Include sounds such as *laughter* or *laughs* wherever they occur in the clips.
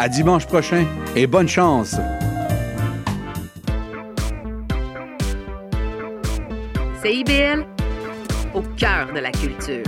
À dimanche prochain et bonne chance! CIBL, au cœur de la culture.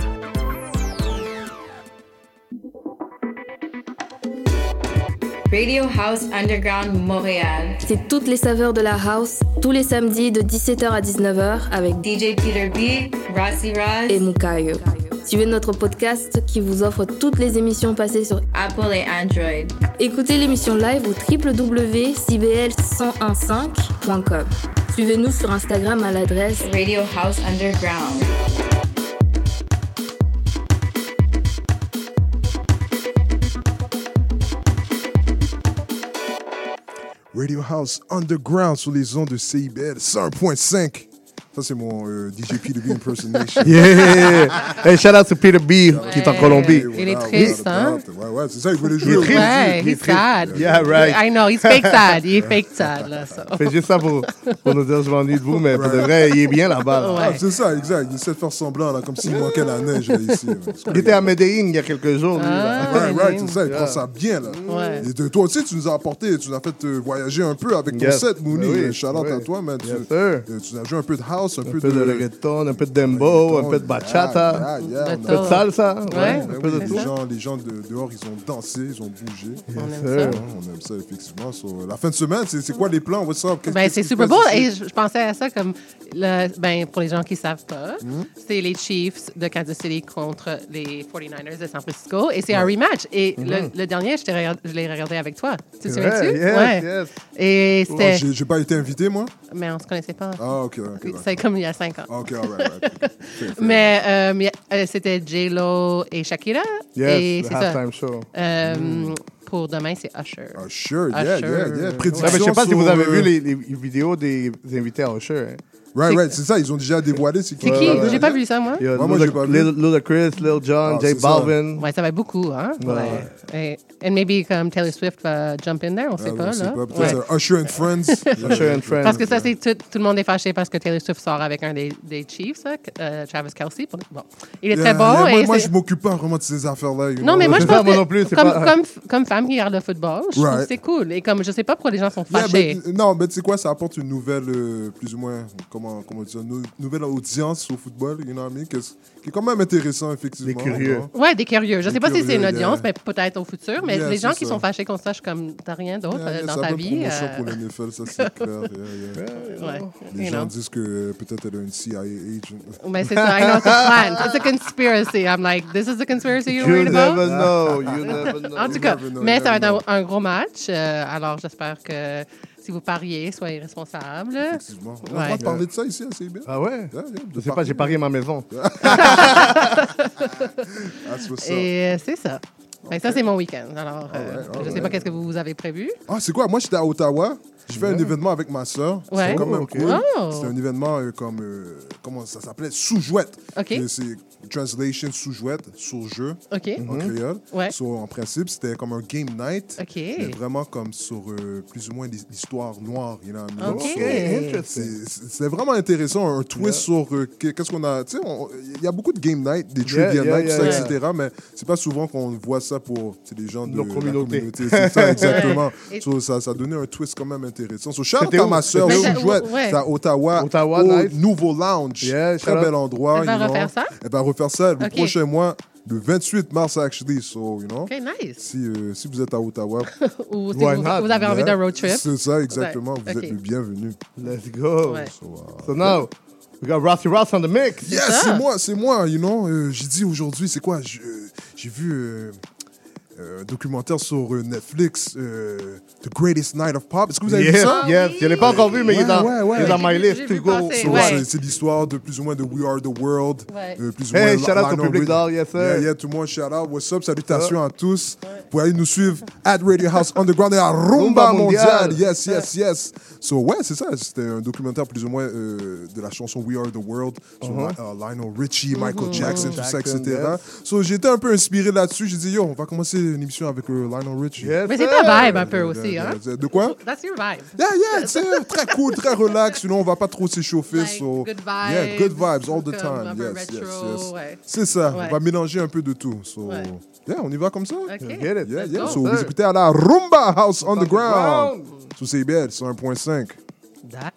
Radio House Underground Montréal. C'est toutes les saveurs de la house, tous les samedis de 17h à 19h avec DJ Peter B, Rossi Ross et Mukayo. Suivez notre podcast qui vous offre toutes les émissions passées sur Apple et Android. Écoutez l'émission live au www.cbl1015.com. Suivez-nous sur Instagram à l'adresse Radio House Underground. Radio House Underground sur les ondes de CIBL 101.5. Ça, c'est mon euh, DJ PDB impersonation. *laughs* Yeah! Hey, shout out to Peter B, qui est en Colombie. Il est triste, hein? Ouais, ouais, c'est ça, il voulait Il jouer. est au- triste. Ouais, Il est sad. Yeah, right. I know, he's fake sad. Il est fake sad, là. so. Fait juste ça pour, pour nous dire je m'ennuie de vous, mais pour de vrai, il est bien là-bas. là. Ah, c'est ça, exact. Il essaie de faire semblant, là, comme s'il manquait la neige là, ici. là. Il était à Medellin il y a quelques jours, lui. là. Ah, Ouais, right, Medellin. c'est ça, il prend ça bien, là. Ouais. Et de- toi aussi, tu nous as apporté, tu nous as fait euh, voyager un peu avec ton Yes. set, Mooney. Oui, Shout out oui. à toi, man. Tu, Yes, sir. euh, tu nous as joué un peu de house, un, Un peu de reggaeton, un peu de dembo, un peu de bachata, Yeah, yeah, yeah, De on a- un peu de salsa. Ouais. Ouais, un peu oui, de les gens, les gens de, dehors, ils ont dansé, ils ont bougé. On aime ça. On aime ça, effectivement. So, la fin de semaine, c'est c'est quoi les plans? What's up? Ben, c'est Super Bowl et je, pensais à ça comme, le, ben, pour les gens qui ne savent pas, Hmm? c'est les Chiefs de Kansas City contre les 49ers de San Francisco et c'est un rematch. Et le, le dernier, je, l'ai regardé avec toi. Tu te. Ouais, souviens-tu? yes, ouais. yes. Et Oh, c'était. j'ai j'ai pas été invité, moi? mais on se connaissait pas. Ah, ok, ok. C'est comme il y a cinq ans. Ok, all right, right. *laughs* Fair, fair. Mais euh, mais, euh, c'était J-Lo et Shakira. et Yes, c'est le ça. halftime show. Euh, Hmm. Pour demain, c'est Usher. Sure, yeah, Usher. yeah, yeah. Ouais, Ouais, Prédiction mais je sais pas si vous avez euh, vu les, les vidéos des, des invités à Usher. hein. Right, right, c'est ça, ils ont déjà dévoilé. C'est qui? ouais, J'ai ouais. pas vu ça, moi. Il y a Ouais, moi, Luda- j'ai pas vu. Lil, Ludacris, Lil Jon, Ah, J. Balvin. Ouais, ça va être beaucoup, hein? Ouais. Et, and maybe comme Taylor Swift va jump in there, on sait Ah, pas, sait là. pas. Ouais. Peut-être Usher and Friends. *laughs* Usher and Friends. Parce que ça, c'est tout, tout le monde est fâché parce que Taylor Swift sort avec un des, des Chiefs, là, euh, Travis Kelsey. Bon, il est Yeah, très bon. yeah, moi, moi, je m'occupe pas vraiment de ces affaires-là. Non, know. mais moi, je pense moi que comme, femme qui regarde le football, je trouve Right. que c'est cool. Et comme je sais pas pourquoi les gens sont Yeah, fâchés. non, mais tu sais quoi, ça apporte une nouvelle, euh, plus ou moins, comment, comment dire, une nouvelle audience au football, you know what I mean, qui est quand même intéressant, effectivement. Des curieux. Ouais, des curieux. Je Des sais pas si c'est une audience, yeah. mais peut-être au futur. Mais Yeah, les gens c'est qui ça. sont fâchés je suis comme, t'as rien d'autre Yeah, euh, yeah, dans c'est ta vie. promotion euh, pour NFL, ça c'est clair. yeah, yeah. *laughs* ouais, Les you gens know. disent que euh, peut-être elle a une CIA agent. Mais c'est ça, I know it's a plan. It's a conspiracy. I'm like, this is the conspiracy you're You worried never about? know, you never know. En tout cas, mais ça va être un, un gros match. euh, alors, j'espère que si vous pariez, soyez responsables. Effectivement. On a Ouais. parler de ça ici à CB. Ah ouais? De Je sais pas, j'ai parié ma maison. That's what's up. Et euh, c'est ça. Que Ça, c'est mon week-end. Alors, euh, Alright, je sais alright. pas qu'est-ce que vous avez prévu. Ah, c'est quoi? Moi, j'étais à Ottawa. Je fais un événement avec ma soeur. Ouais. C'était quand même Oh, ok. cool. Oh. C'était un événement euh, comme. euh, comment ça s'appelait? Sous-jouette. OK. Et C'est translation sous-jouette, sur-jeu OK. en créole. Ouais. So, en principe, c'était comme un game night. OK. Mais vraiment comme sur euh, plus ou moins l'hi- l'histoire noire. You know what I mean? OK. So, Ok, interesting. c'est- vraiment intéressant, un twist sur euh, que- qu'est-ce qu'on a. Tu sais, on- il y a beaucoup de game night, des trivia yeah, night, yeah, tout ça, yeah. etc. Mais c'est pas souvent qu'on voit ça pour les gens de Nos la communauté. C'est ça, *laughs* exactement. So, ça, ça a donné un twist quand même intéressant. So, shout à ma soeur, sous-jouette. Ouais. C'est à Ottawa, Ottawa, au. Nouveau Lounge. Yeah, Très bel endroit. Elle va refaire ça? Refaire ça le prochain mois, le 28 mars, actually. So, you know. OK, nice. Si, euh, si vous êtes à Ottawa, *laughs* Ou si vous, not? vous avez envie d'un road trip. C'est ça, exactement. Vous êtes le bienvenu. Let's go. Ouais. So, uh, So now, we got Rossi Ross on the mix. Yes, ça. c'est moi, c'est moi, you know. euh, j'ai dit aujourd'hui, c'est quoi? Euh, J'ai vu un documentaire sur euh, Netflix, euh, The Greatest Night of Pop. Est-ce que vous avez Yes, vu ça? yes. Je l'ai pas encore vu, mais il est dans, Ouais, ouais, il est dans my list to go. So, c'est- l'histoire de plus ou moins de We Are the World. Ouais. euh, plus ou Hey, moins shout out au public yes, sir. Yeah, yeah, tout le monde, shout out. What's up? Salutations à tous. Vous pouvez aller nous suivre at Radio House Underground et à Rumba Rumba Mondial. Mondial. Yes, yes, yes. So, ouais, c'est ça. C'était un documentaire plus ou moins euh, de la chanson We Are the World sur Uh-huh. euh, Lionel Richie, Michael Jackson, tout ça, etc. yes. So, été un peu inspiré là-dessus. J'ai dit, yo, on va commencer une émission avec euh, Lionel Richie. Yes, Mais c'est ta vibe un peu aussi, de- hein? de- quoi? That's your vibe. Yeah, yeah, c'est très cool, très relax. Sinon, on va pas trop s'échauffer. Like, so, good Yeah, good vibes, vibes all the time. Yes, yes, yes. ouais. C'est ça. Ouais. On va mélanger un peu de tout. So, Ouais. yeah, on y va comme ça? OK. Get it. Yeah, yeah. So, vous écoutez à la Rumba House Underground. Underground. Sous CBL, sur 1.5. That-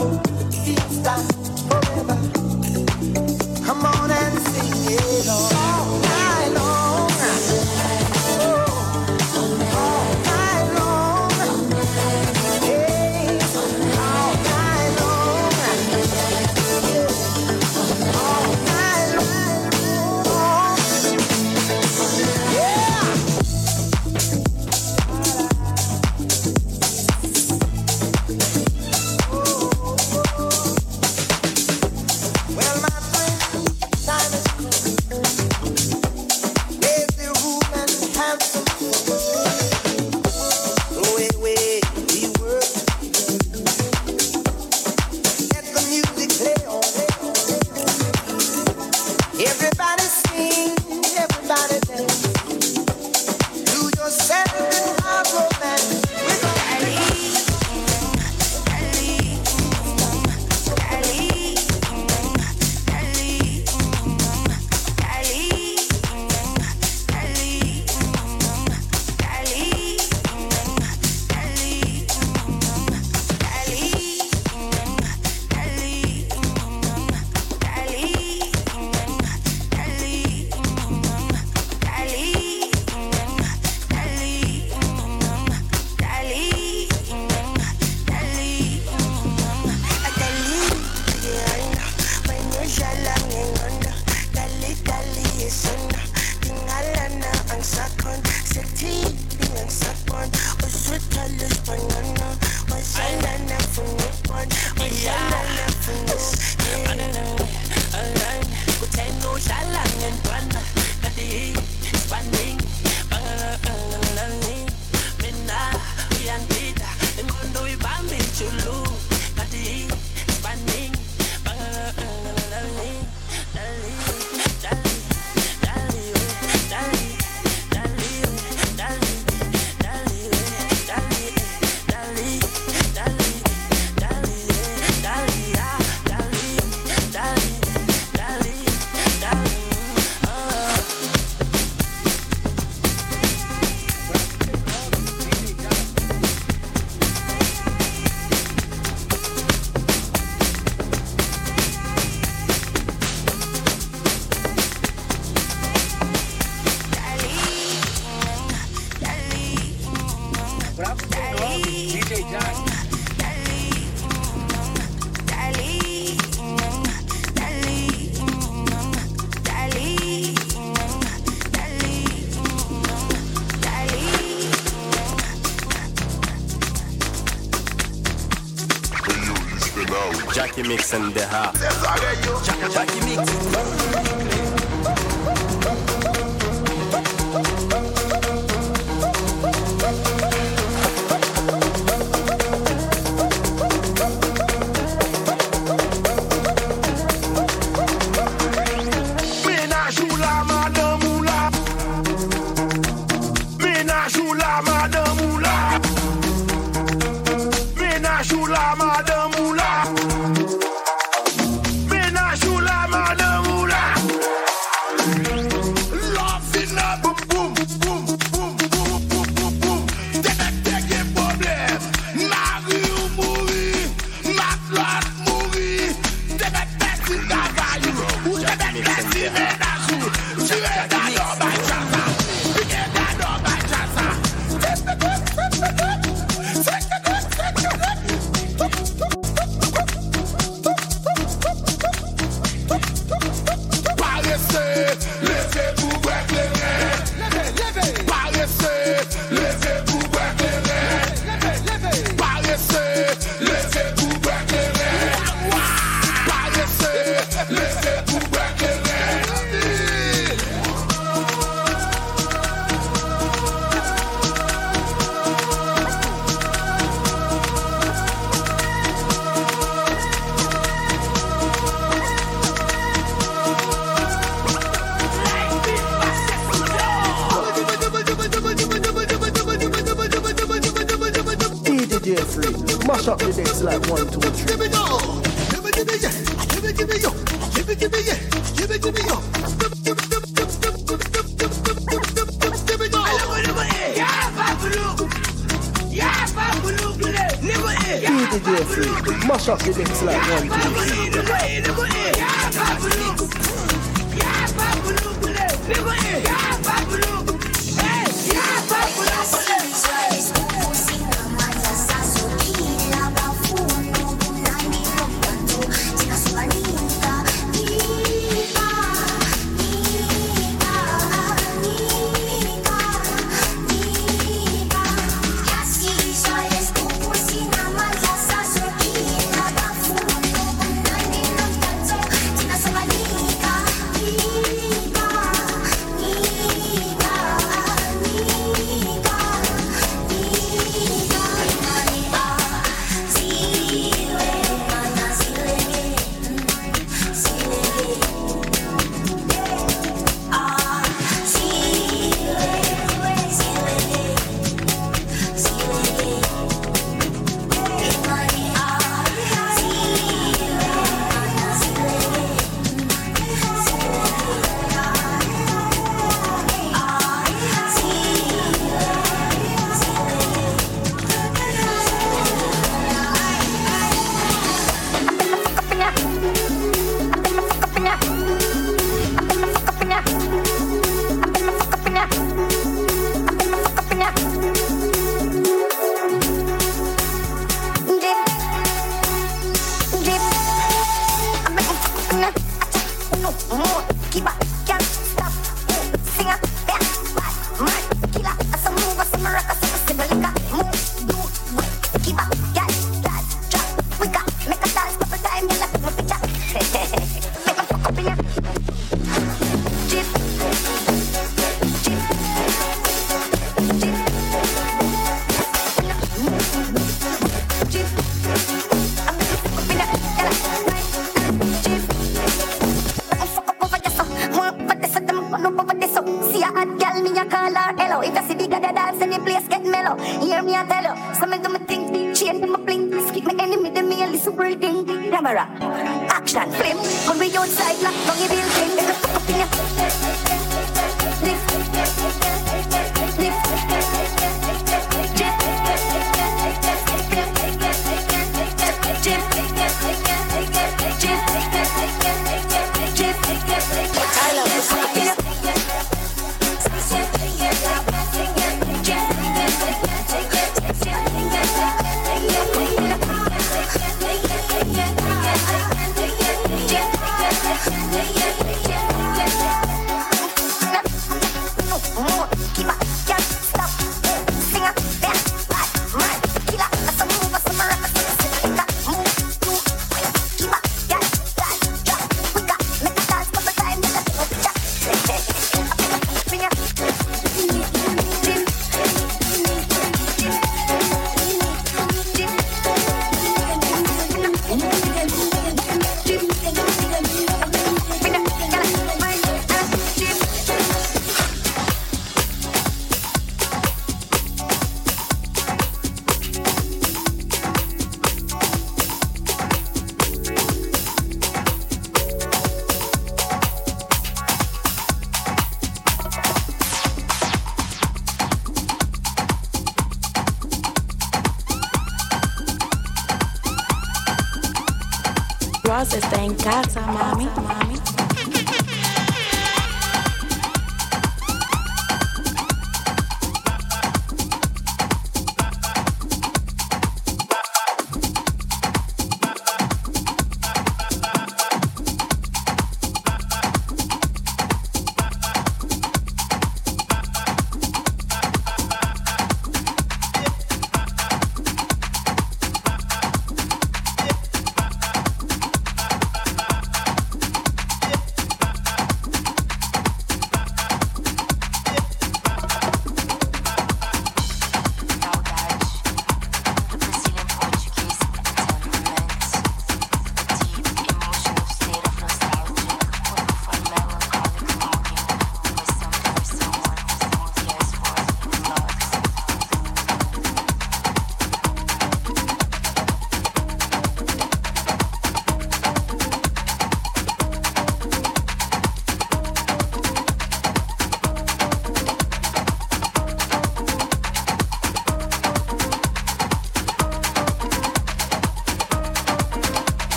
It feels forever. سندها.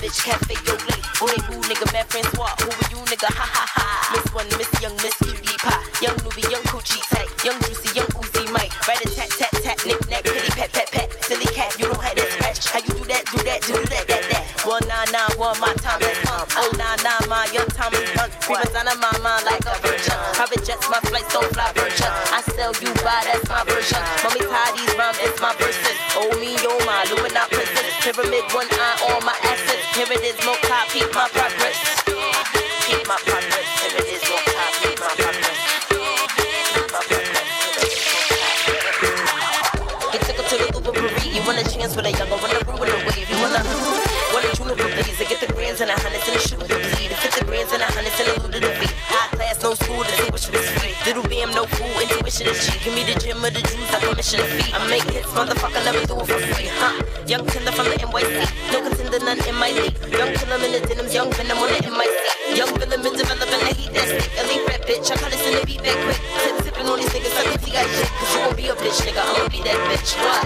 Bitch, cafe au lait. Who they boo, nigga, man, Francois. Who are you, nigga? Ha ha ha. My progress. Keep my progress. Here it is, more copy, my progress. Keep my progress. You took to the Uber Paris. You want a chance with a younger, wanna ruin the wave. You wanna, wanna juniper please. To get the grands and the hundreds and the shoot the bleed. To fit the grands and the hundreds and the beat. High class, no school, the is free. Little bam, no fool, intuition is cheap. Give me the gym or the juice, I permission to feed. I make hits, motherfucker, let me do it for free, huh? Young killer from the NYC, no contender, none in my league. That bitch. What?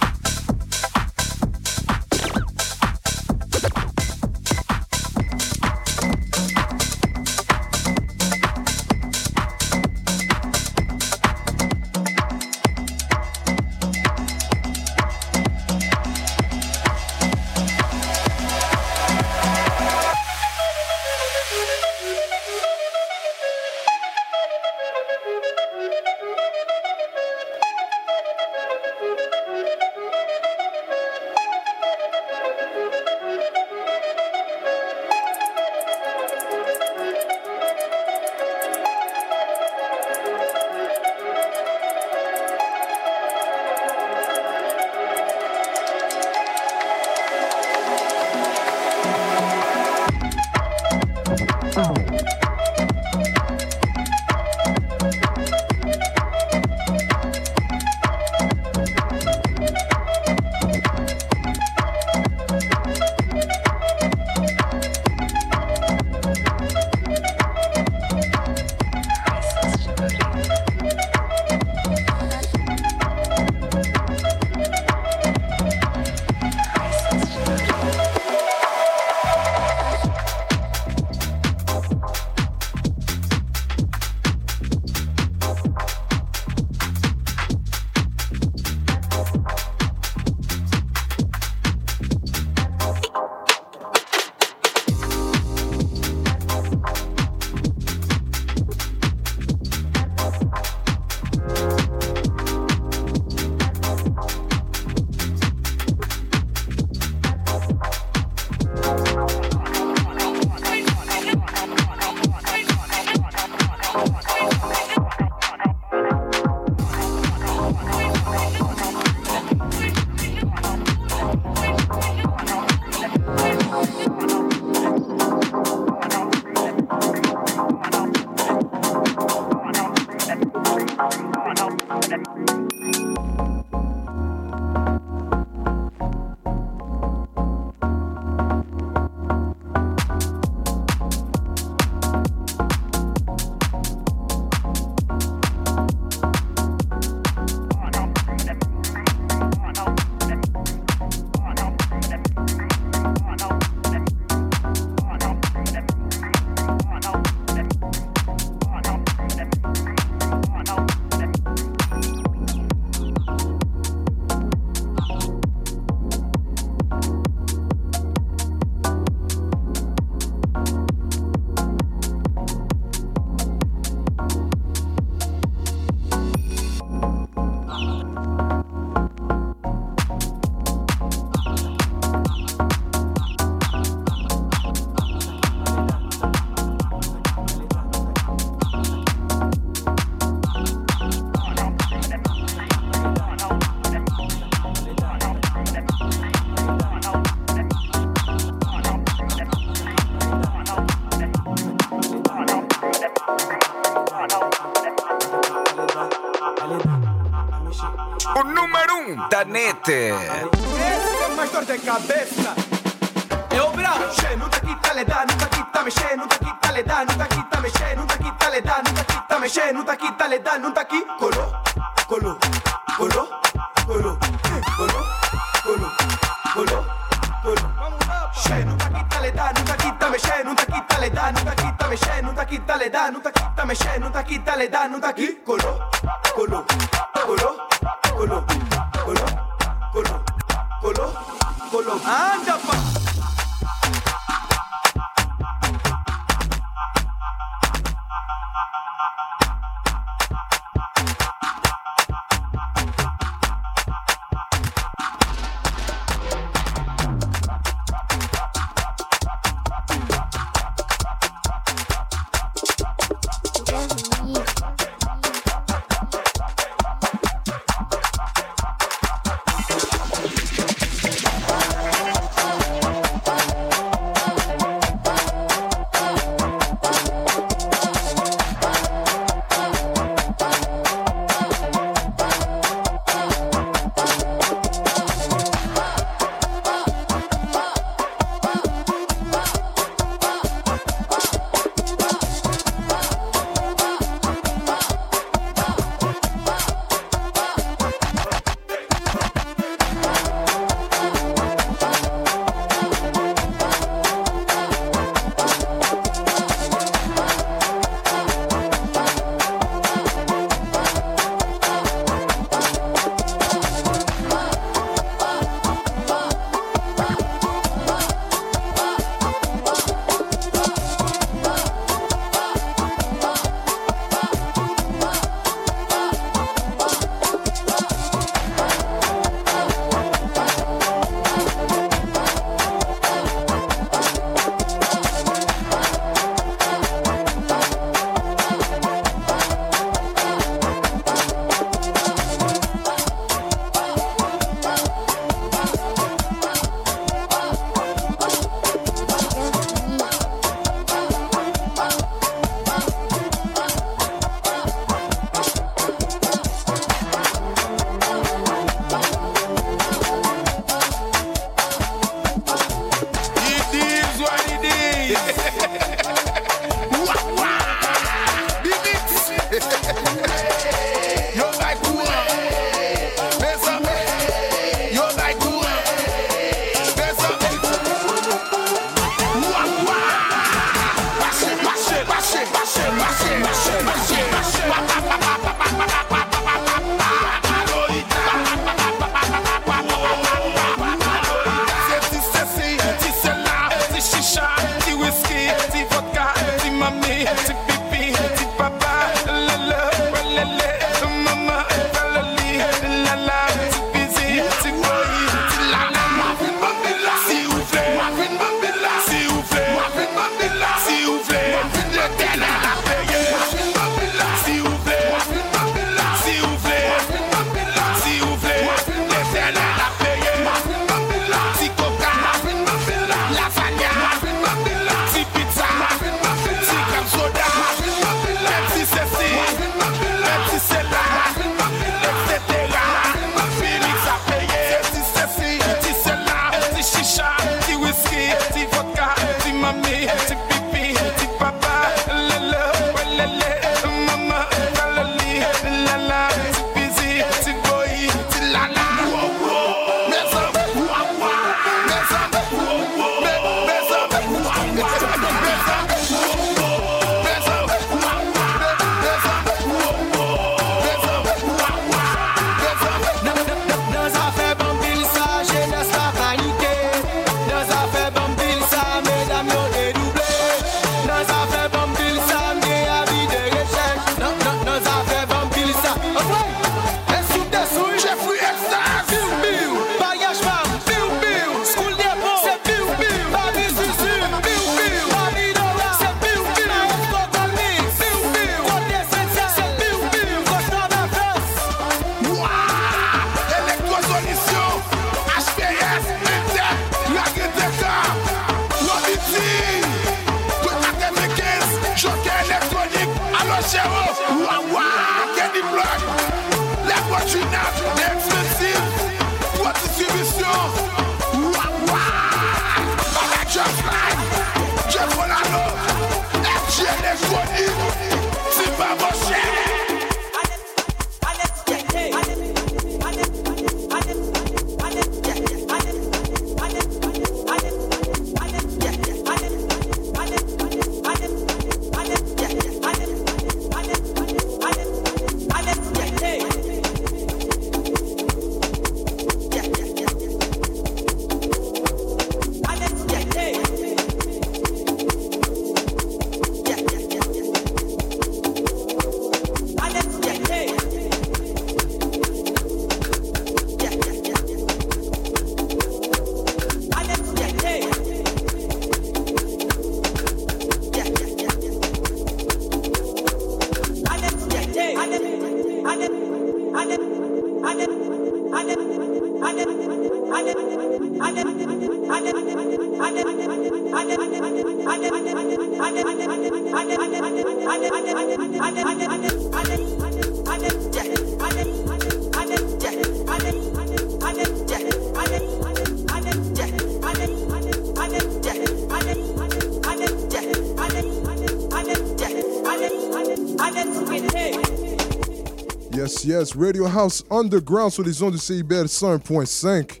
Radio House Underground sur les ondes du CIBL 101.5.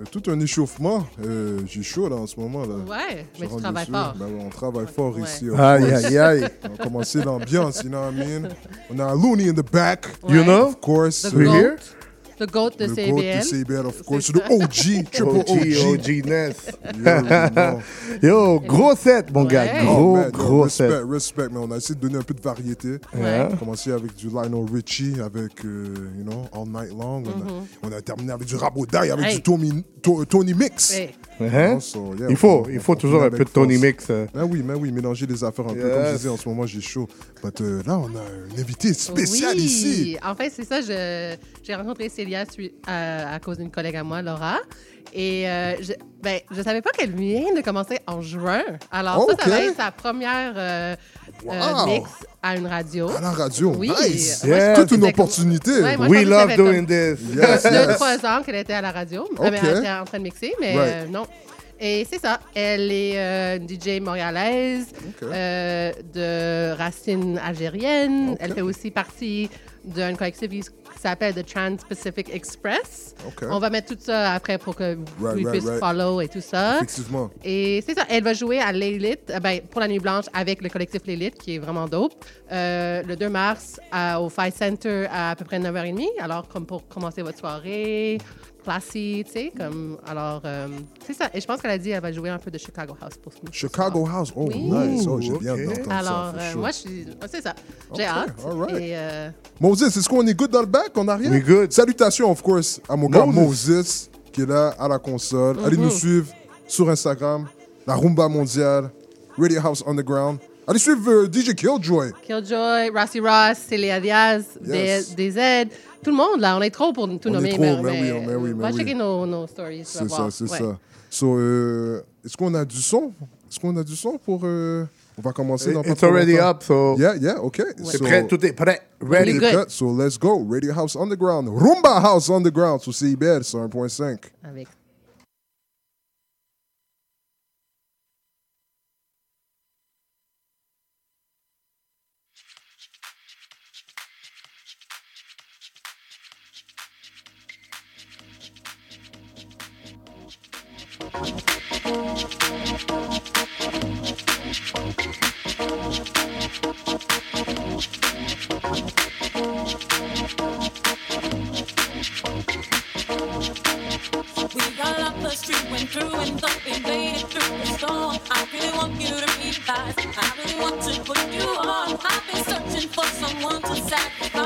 Euh, tout un échauffement. Euh, J'ai chaud là en ce moment. Là. Ouais, Je mais tu rentre travailles dessus. fort. Ben on travaille fort Ouais. ici. of Aïe, course. aïe, aïe. On commencer l'ambiance, you know what I mean? On a Looney in the back. You know? Of course. The goat. The goat de Le GOAT CBL. de of course. Le OG, triple OG, OG. OG Ness. Yo, gros set, mon gars. Ouais. Gros, Oh, man, yo, gros respect, set. respect, mais on a essayé de donner un peu de variété. Ouais. On a commencé avec du Lionel Richie, avec, euh, you know, All Night Long. On, a, on a terminé avec du Rabodaï, avec Hey. du Tony, To- Tony Mix. Hey. Hein? Non, so, yeah, Il faut, on- il faut on toujours un peu de Tony. Mix. euh. Ben oui, mais oui, mélanger les affaires un peu. Comme je Yes. disais, en ce moment, j'ai chaud. But, euh, là, on a un invité spécial oui. ici. En fait, c'est ça. J'ai rencontré Célia à, à cause d'une collègue à moi, Laura. Et euh, je, ben, je savais pas qu'elle vient de commencer en juin. Alors, ça, ça va être sa première euh, euh, mix à une radio. À la radio, Oui. nice. Yeah. Toute une opportunité. Ouais, moi, We love doing comme this. Yes, deux, yes. trois ans qu'elle était à la radio. Ok. Euh, mais elle était en train de mixer, mais Right. euh, non. Et c'est ça. Elle est euh, DJ montréalaise euh, de racines algériennes. Elle fait aussi partie d'un collectif qui s'appelle The Trans-Pacific Express. On va mettre tout ça après pour que vous Right, right, puissiez right. follow et tout ça. Effectivement. Et c'est ça, elle va jouer à Lilith, euh, ben, pour la Nuit Blanche avec le collectif Lilith, qui est vraiment dope, euh, le 2 mars à- au Five Center à à peu près 9h30. Alors, comme pour commencer votre soirée, classy, tu sais, comme. Alors, euh, c'est ça. Et je pense qu'elle a dit qu'elle va jouer un peu de Chicago House pour ce Chicago soir. House? Oh, Oui. nice. Oh, j'ai bien Ok. d'entendre ça. Alors, for euh, sure. moi, je suis. C'est ça. J'ai hâte. all right. Et, euh, Moses, est-ce qu'on est good dans le back? On a rien? We good. Salutations, of course, à mon gars Moses. Qui est là à la console. Allez Mhm. nous suivre sur Instagram, la Rumba Mondiale, Radio House Underground. Allez suivre euh, DJ Killjoy. Killjoy, Rossi Ross, Célia Diaz, Yes. des DZ, tout le monde, là. On est trop pour tout On est nommer. trop, mais, mais oui, mais oui, mais va oui. checker nos, nos stories. tu vas C'est ça, voir. c'est Ouais. ça. So, euh, est-ce qu'on a du son? Est-ce qu'on a du son pour... euh, On va commencer dans pas It's trop already longtemps? up, so. Yeah, yeah, OK. C'est So, prêt, tout est prêt. Ready. Ready. good. cut. So, let's go. Radio House Underground. Rumba House Underground sur CIBL, sur 1.5. Avec to realize, I really want to put you on. I've been searching for someone to satisfy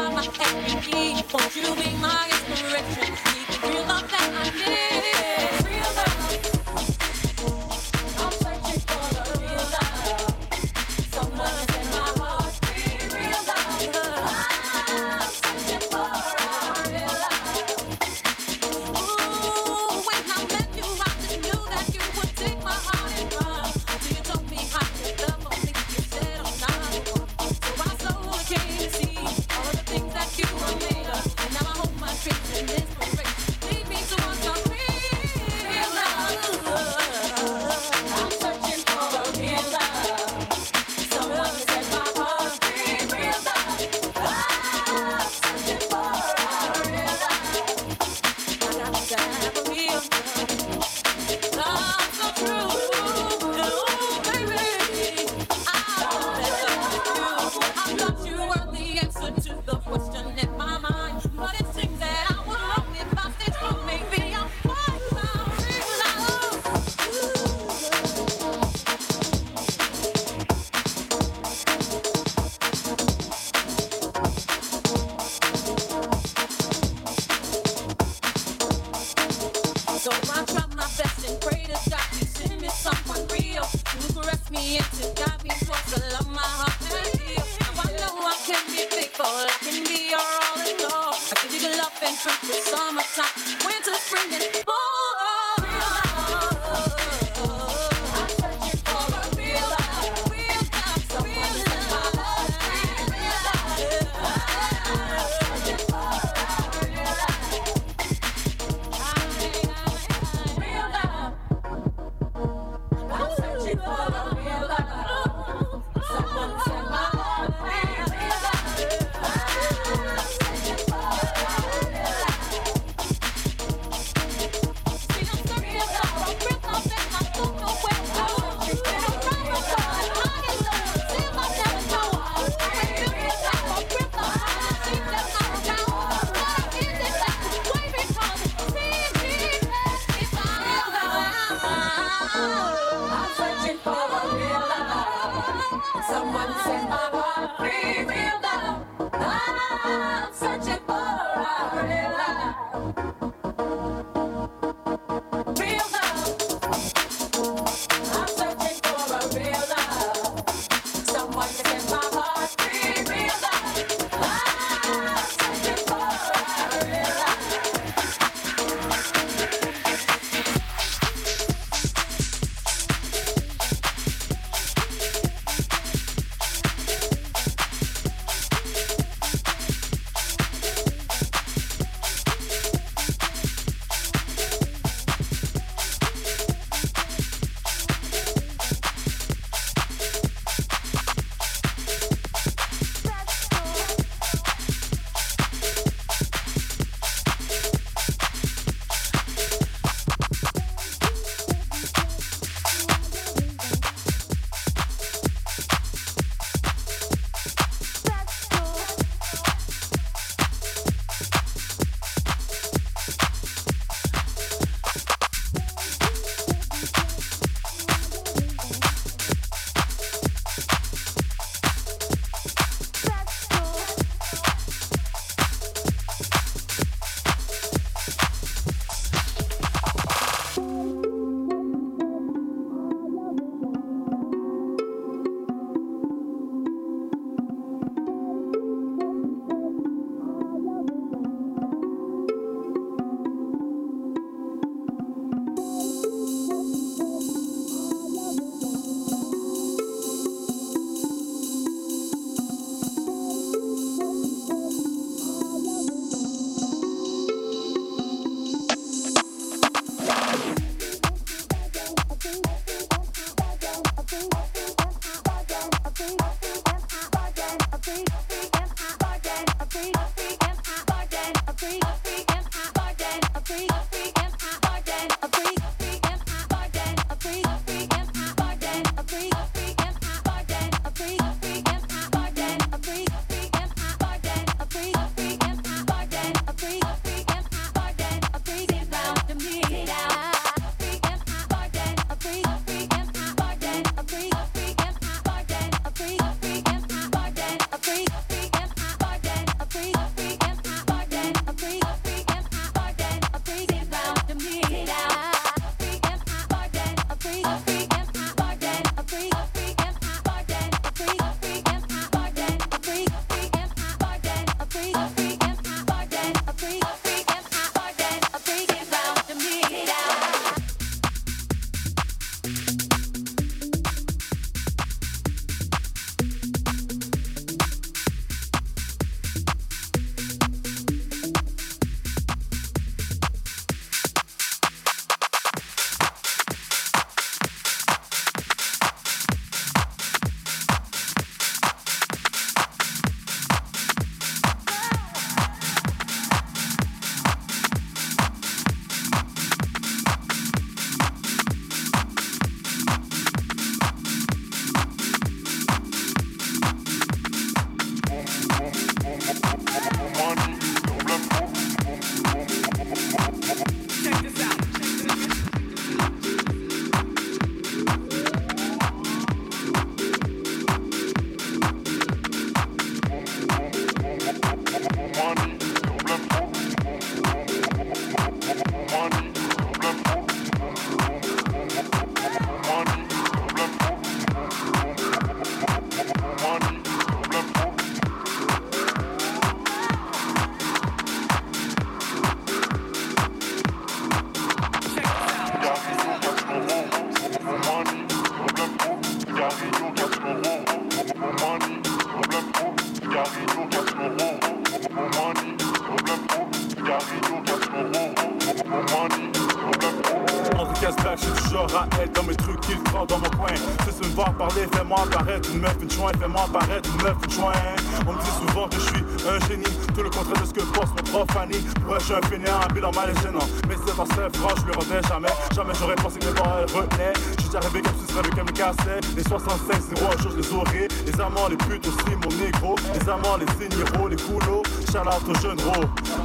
les putes aussi, mon négro. Les amants, les ignoraux, les coulots. Shout aux jeunes gros.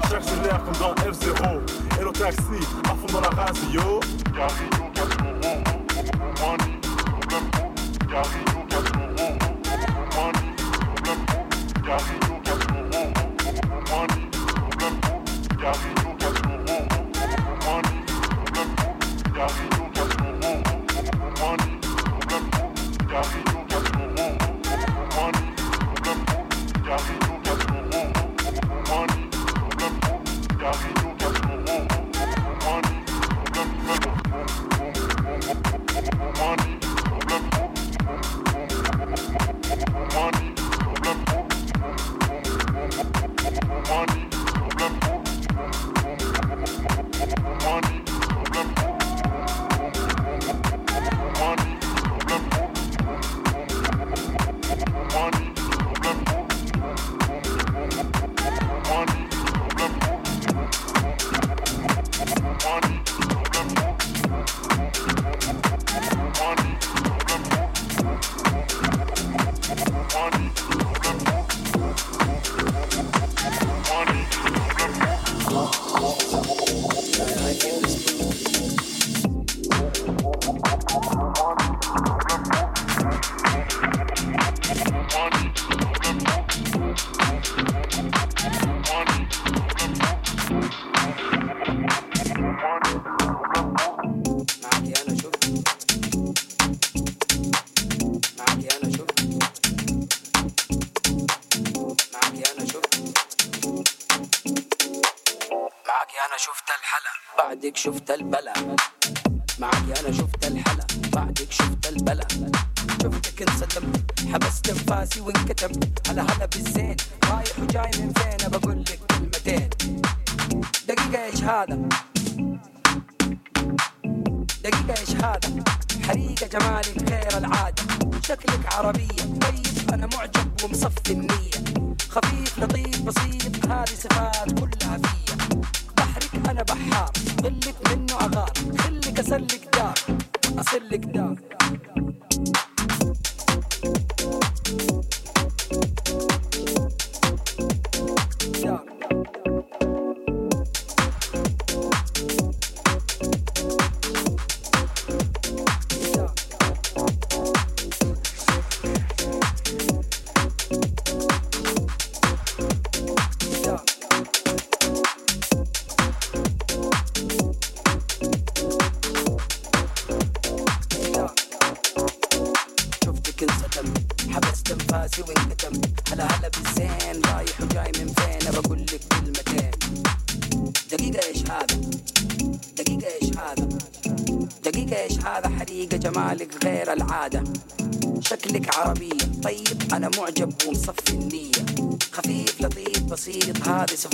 J'accélère comme dans F0. Hello taxi, à fond dans la radio. بل بل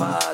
my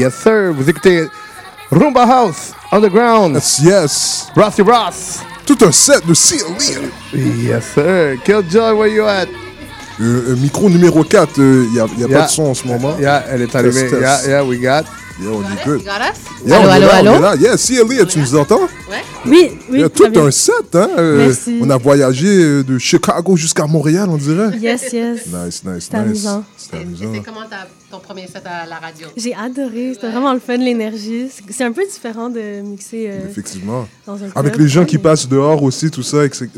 Yes, sir. Vous écoutez Rumba House Underground. Yes, yes. Rossy Ross. Tout un set de CLE. Yes, sir. Killjoy, where you at? Euh, euh, micro numéro 4, il n'y a, y a Yeah. pas de son en ce moment. Yeah, elle est allumée. Test, test. Yeah, yeah, we got. Yeah, on est good. You got us? Yeah, allô, on est allô, là, allô? on est là. Yeah, CLE, tu nous entends? Oui, oui. Il y a tout un set, hein? euh, Merci. on a voyagé euh, de Chicago jusqu'à Montréal, on dirait. Yes, yes. Nice, nice, C'était nice. amusant. C'était amusant. C'est comment à la radio? J'ai adoré. C'était vraiment le fun, l'énergie. C'est- un peu différent de mixer euh, Effectivement. dans un Avec les gens qui passent dehors aussi, tout ça, etc.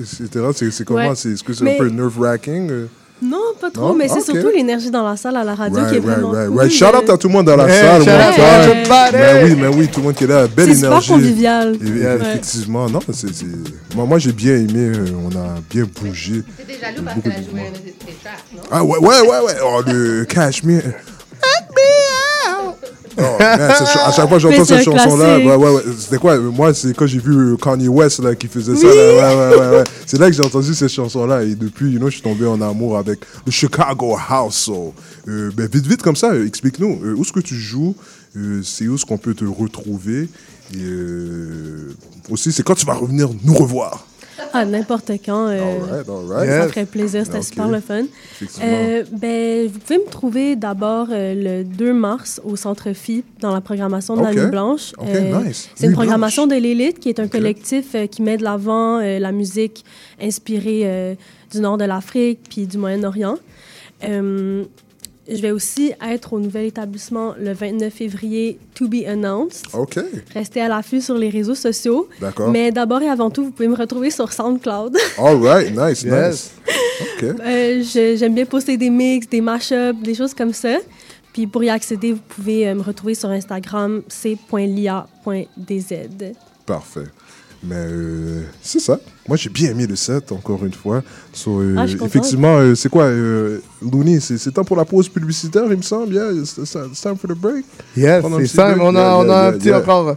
C'est c'est comment? Ouais. C'est- Est-ce que c'est Mais- un peu nerve-wracking? euh? Non, pas trop, Non? mais c'est Ok. surtout l'énergie dans la salle à la radio qui est Right, vraiment right, cool. right. Shout out à tout le monde dans la Hey, salle. everybody. Ben oui, mais oui, tout le monde qui est là. Belle C'est super énergie. convivial. Et- Ouais. Effectivement, non, c'est. c'est- Moi, moi j'ai bien aimé. euh, On a bien bougé. T'étais jaloux parce qu'elle a joué un de tes tes tracks, non? Ah ouais, ouais, ouais, ouais. Oh, le Cashmere. Man, cha- à chaque fois que j'entends c'est cette un chanson-là, classique. ouais, ouais, ouais. C'était quoi? Moi, c'est quand j'ai vu Kanye West là, qui faisait ça. là, ouais, ouais, ouais, ouais. C'est là que j'ai entendu cette chanson-là. Et depuis, you know, je suis tombé en amour avec le Chicago House. So, euh, ben, vite, vite, comme ça, euh, explique-nous. euh, où est-ce que tu joues? Euh, c'est où est-ce qu'on peut te retrouver? Et euh, aussi, c'est quand tu vas revenir nous revoir. Ah, n'importe quand. euh, alright. Ça ferait plaisir, c'était super le fun. Euh, ben, vous pouvez me trouver d'abord euh, le 2 mars au Centre Phi dans la programmation de la Nuit Blanche. Ok, Euh, nice. C'est une programmation de l'élite qui est un collectif euh, qui met de l'avant la musique inspirée du nord de l'Afrique puis du Moyen-Orient. Je vais aussi être au nouvel établissement le 29 février, to be announced. OK. Restez à l'affût sur les réseaux sociaux. D'accord. Mais d'abord et avant tout, vous pouvez me retrouver sur SoundCloud. *laughs* All right, nice, Yes. nice. OK. Euh, J'aime bien poster des mix, des mashups, des choses comme ça. Puis pour y accéder, vous pouvez euh, me retrouver sur Instagram c.lia.dz. Parfait. Mais euh, c'est ça. Moi, j'ai bien aimé le set, encore une fois. So, euh, Ah, effectivement, euh, c'est quoi, euh, Looney, c'est c'est temps pour la pause publicitaire, il me semble. Yeah, it's, it's- it's time for the break? Yes, c'est break. On a, Yeah, on a yeah, un petit yeah. encore un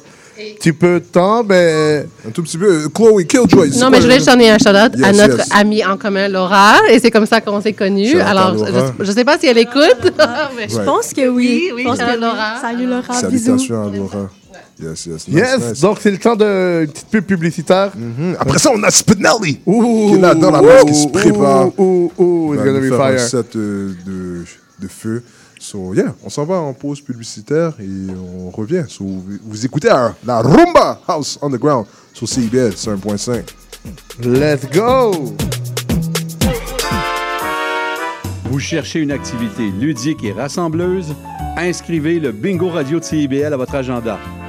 petit peu de temps, mais. Un tout petit peu. Chloé, Killjoy. Non, quoi mais je voulais juste donner un shout-out à notre yes. amie en commun, Laura, et c'est comme ça qu'on s'est connus. Alors, je, je sais pas si elle écoute. mais- *laughs* Je pense que oui. Oui, oui, Je pense que. Laura. Salut Laura, bisous. Salutations à Laura. Yes, yes. nice, Yes, nice. donc c'est le temps de petite pub publicitaire. Après ça, on a Spinelli Ouh, qui est là dans la base, qui se ouh, prépare. Ouh, ouh, Il it's va gonna be faire un fire. set euh, de, de feu. So, yeah, on s'en va en pause publicitaire et on revient. So, vous, vous écoutez à la Rumba House Underground sur CIBL 101.5. Let's go! Vous cherchez une activité ludique et rassembleuse? Inscrivez le Bingo Radio de CIBL à votre agenda.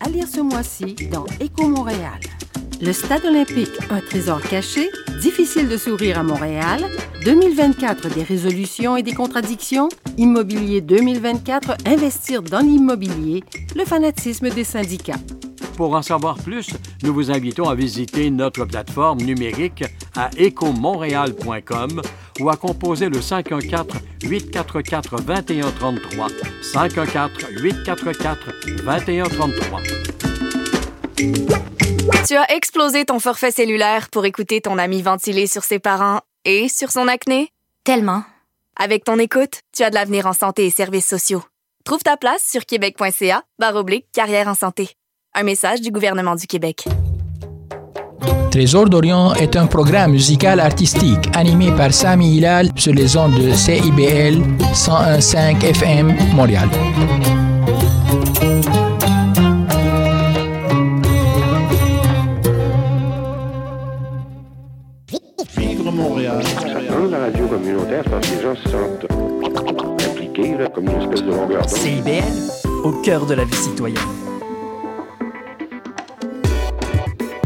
À lire ce mois-ci dans Éco Montréal. Le Stade olympique, un trésor caché, difficile de sourire à Montréal, 2024 des résolutions et des contradictions, immobilier 2024, investir dans l'immobilier, le fanatisme des syndicats. Pour en savoir plus, nous vous invitons à visiter notre plateforme numérique à ecomontréal.com ou à composer le 514-844-2133. 514-844-2133. Tu as explosé ton forfait cellulaire pour écouter ton ami ventiler sur ses parents et sur son acné? Tellement. Avec ton écoute, tu as de l'avenir en santé et services sociaux. Trouve ta place sur québec.ca barre oblique carrière en santé. Un message du gouvernement du Québec. Trésor d'Orient est un programme musical artistique animé par Sami Hilal sur les ondes de CIBL 101.5 FM Montréal. Vivre Montréal. Dans la radio communautaire, parce que les gens se sentent impliqués, là, comme une espèce de longueur. CIBL, au cœur de la vie citoyenne.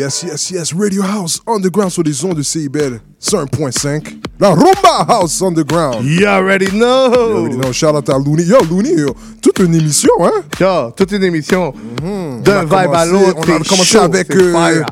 Yes, yes, yes. Radio House Underground sur les ondes de CIBL 101.5. La Rumba House Underground. You already know. You already know. Shout out à Looney. Yo, Looney, yo, toute une émission, hein? Yo, toute une émission. On D'un vibe à l'autre. On a commencé avec. euh, fire.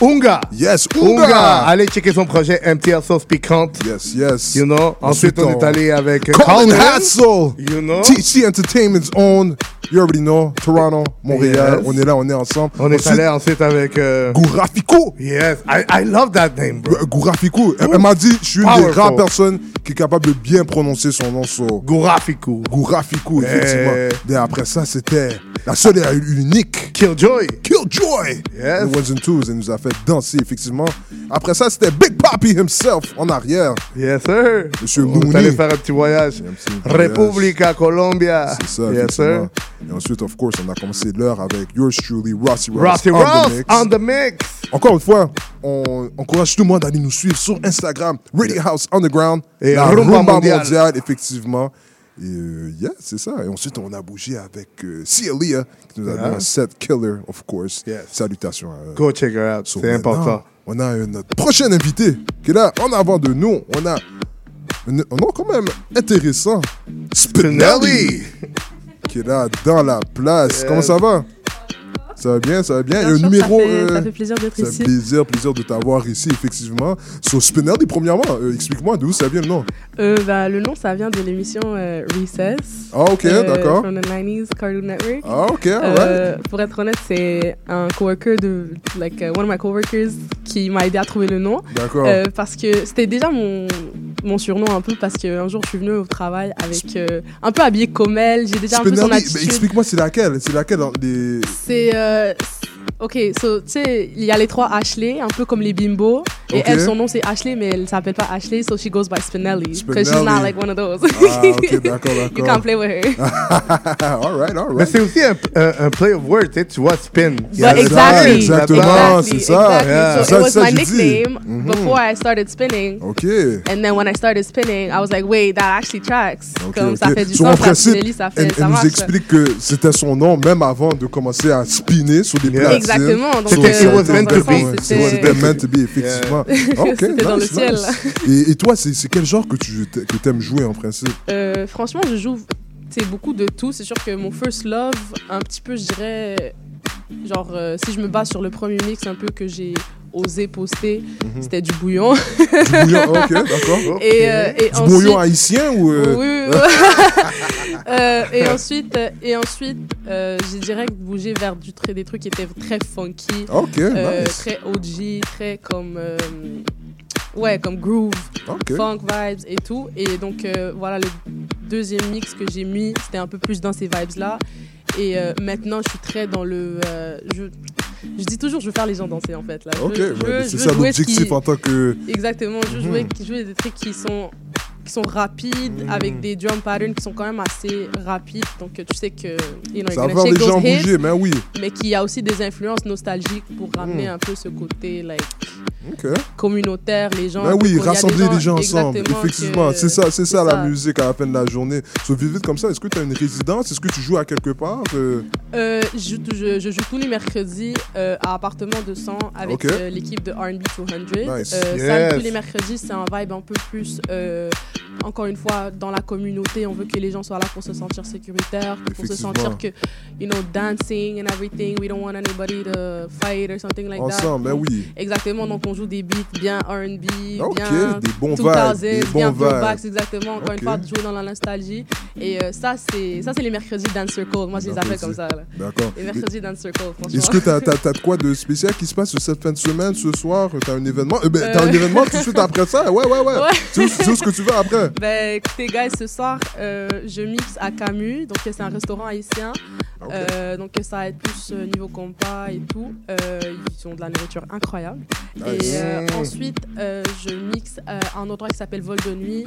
Unga. Yes, Unga. Unga. Allez checker son projet MTL Sauce Piquante. Yes, yes. You know. Ensuite, on est allé avec euh, Colin Hassel. You know. TC Entertainment's own. You already know. Toronto, Montréal. Yes. On est là, on est ensemble. On est Ensuite, allé ensuite avec. Euh... Gourafico. Yes, I, I love that name, bro. Gourafico. Elle, elle m'a dit, je suis une des Powerful. rares personnes qui est capable de bien prononcer son nom. So. Gourafico. Gourafico, Eh. effectivement. Et après ça, c'était la seule et unique. Killjoy. Killjoy. Yes. The Ones and Twos. Elle nous a fait danser, effectivement. Après ça, c'était Big Papi himself en arrière. Yes, sir. Monsieur On faire un petit voyage. República Colombia. C'est ça, Yes, sir. Et ensuite, of course, on a commencé l'heure avec yours truly, Rossi Ross. Rossi on Ross the mix. on the mix. Encore une fois, on encourage tout le monde d'aller nous suivre sur Instagram, Radio House Underground, Et la Rumba Rumba, mondiale. mondiale. effectivement. Et euh, yeah, c'est ça. Et ensuite, on a bougé avec euh, Cia qui nous a Yeah. donné un set killer, of course. Yes. Salutations. à- Go check her out. So C'est important. On a notre prochain invité qui est là en avant de nous. On a un, un nom quand même intéressant. Spinelli. qui est là dans la place. Yes. Comment ça va? Ça va bien, ça va bien. A un numéro. ça fait- euh, ça fait plaisir d'être ça fait ici. plaisir, plaisir de t'avoir ici, effectivement. So, Spinelli, premièrement, euh, explique-moi d'où ça vient le nom. Euh, bah, le nom, ça vient de l'émission euh, Recess. Ah, ok, d'accord. From the 90s Cartoon Network. Ah, ok, Euh, alright. pour être honnête, c'est un coworker de, like, uh, one of my coworkers qui m'a aidé à trouver le nom. D'accord. Euh, parce que c'était déjà mon, mon surnom un peu parce qu'un jour, je suis venue au travail avec euh, un peu habillée comme elle. J'ai déjà un peu son attitude. explique-moi, c'est laquelle? C'est laquelle dans les... C'est. Euh, Ok, so, tu sais, il y a les trois Ashley, un peu comme les bimbo. Et elle, son nom c'est Ashley, mais elle s'appelle pas Ashley, so she goes by Spinelli. Because she's not like one of those. Ah, ok, d'accord, *laughs* you d'accord. can't play with her. *laughs* all right, all right. Mais c'est aussi un, un, un play of words, tu vois, spin. Il y a But exactly. Exactement, exactly, c'est ça. exactly. Yeah. So Ça, it was ça, my nickname Mhm. before I started spinning. Ok. And then when I started spinning, I was like, wait, that actually tracks. Ok, Comme ça fait du Sur sens, principe, Spinelli, ça fait, elle, ça elle nous explique que c'était son nom même avant de commencer à spinner sur des platines. Exactement, donc, So, euh, un meant to be. c'était- meant to be, effectivement. *laughs* Ok, C'était dans le ciel. Et, toi, c'est quel genre que tu aimes jouer en principe? Euh, franchement, je joue beaucoup de tout. C'est sûr que mon first love, un petit peu, je dirais, genre, euh, si je me base sur le premier mix un peu que j'ai osé poster, Mhm. c'était du bouillon. Du bouillon, ok, *laughs* d'accord. Et, euh, et Du bouillon ensuite- haïtien ou euh, Oui, oui, oui. *laughs* Euh, et ensuite, et ensuite euh, j'ai direct bougé vers du, des trucs qui étaient très funky. Nice. Très OG, très comme. ouais, comme groove, funk vibes et tout. Et donc, voilà, le deuxième mix que j'ai mis, c'était un peu plus dans ces vibes-là. Et maintenant, je suis très dans le. je, je dis toujours, je veux faire les gens danser en fait. Là. Ok, ouais, veux- c'est ça ce l'objectif qui- en tant que. Exactement, je veux Mhm. des trucs qui sont, qui sont rapides, Mhm. avec des drum patterns qui sont quand même assez rapides. Donc tu sais que. You know, Ça va faire les gens hips, bouger, mais oui. Mais qui a aussi des influences nostalgiques pour ramener Mhm. un peu ce côté, like, communautaire, les gens. Ben oui, y rassembler les gens ensemble. Effectivement, c'est ça, c'est ça la musique à la fin de la journée. So, vite, vite comme ça, est-ce que tu as une résidence? Est-ce que tu joues à quelque part? Euh, Euh, je, joue- je- je joue tous les mercredis euh, à appartement de son avec Ok. euh, l'équipe de R&B 200. Nice. Yes. ça, tous les mercredis, c'est un vibe un peu plus, encore une fois, dans la communauté. On veut que les gens soient là pour se sentir sécuritaires, pour se sentir que, you know, dancing and everything. We don't want anybody to fight or something like that. Ensemble, ben oui. Exactement. Donc, on joue des beats bien R&B, Ok, bien des bons 2000s, vibes, des bien bons vibes. exactement. Encore une fois, jouer dans la nostalgie. Et euh, ça, c'est ça, c'est les mercredis Dance Circle. Moi, je les appelle comme ça. D'accord. Les mercredis Dance Circle, franchement. Est-ce que tu as, de quoi de spécial qui se passe cette fin de semaine, ce soir? Tu as un événement? Eh ben, T'as un Euh. événement tout de suite après ça? Ouais, ouais, ouais. *laughs* Ouais. C'est où, c'est où ce que tu veux après Ben, écoutez, guys, ce soir, euh, je mixe à Camus. Donc, c'est un restaurant haïtien. Euh, donc, ça va être plus euh, niveau compas et tout. Euh, ils ont de la nourriture incroyable. Nice. Et ensuite, je mixe euh, un endroit qui s'appelle Vol de nuit.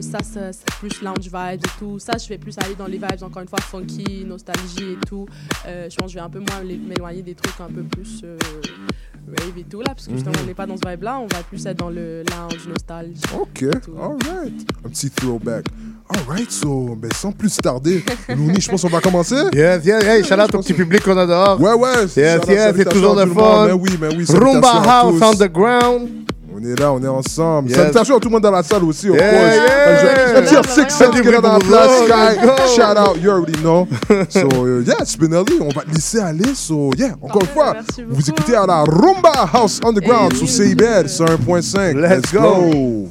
Ça, ça, c'est plus lounge vibes et tout. Ça, je vais plus aller dans les vibes, encore une fois, funky, nostalgie et tout. Je pense que je vais un peu moins m'éloigner des trucs un peu plus rave et tout, là. Parce que justement, Mhm. on n'est pas dans ce vibe-là. On va plus être dans le lounge, nostalgie. Ok, alright. Un petit throwback. Alright, so, ben, sans plus tarder, Looney, je pense qu'on va commencer. *laughs* Yes, yes, hey, shout out au petit public qu'on a dehors. Ouais, ouais. Yes, yes, c'est toujours monde. fun. Ben oui, ben oui, Rumba House. Underground. On est là, on est ensemble. Yes. Salutations à tout le monde dans la salle aussi, of Yeah, course. yeah. Un petit six cents qui est dans la place, Let's Sky. go. Shout out, you already know. *laughs* So, uh, yeah, Spinelli, on va te laisser aller. So, yeah, encore une fois, vous écoutez à la Rumba House Underground sur CIBL, sur 1.5. Let's go.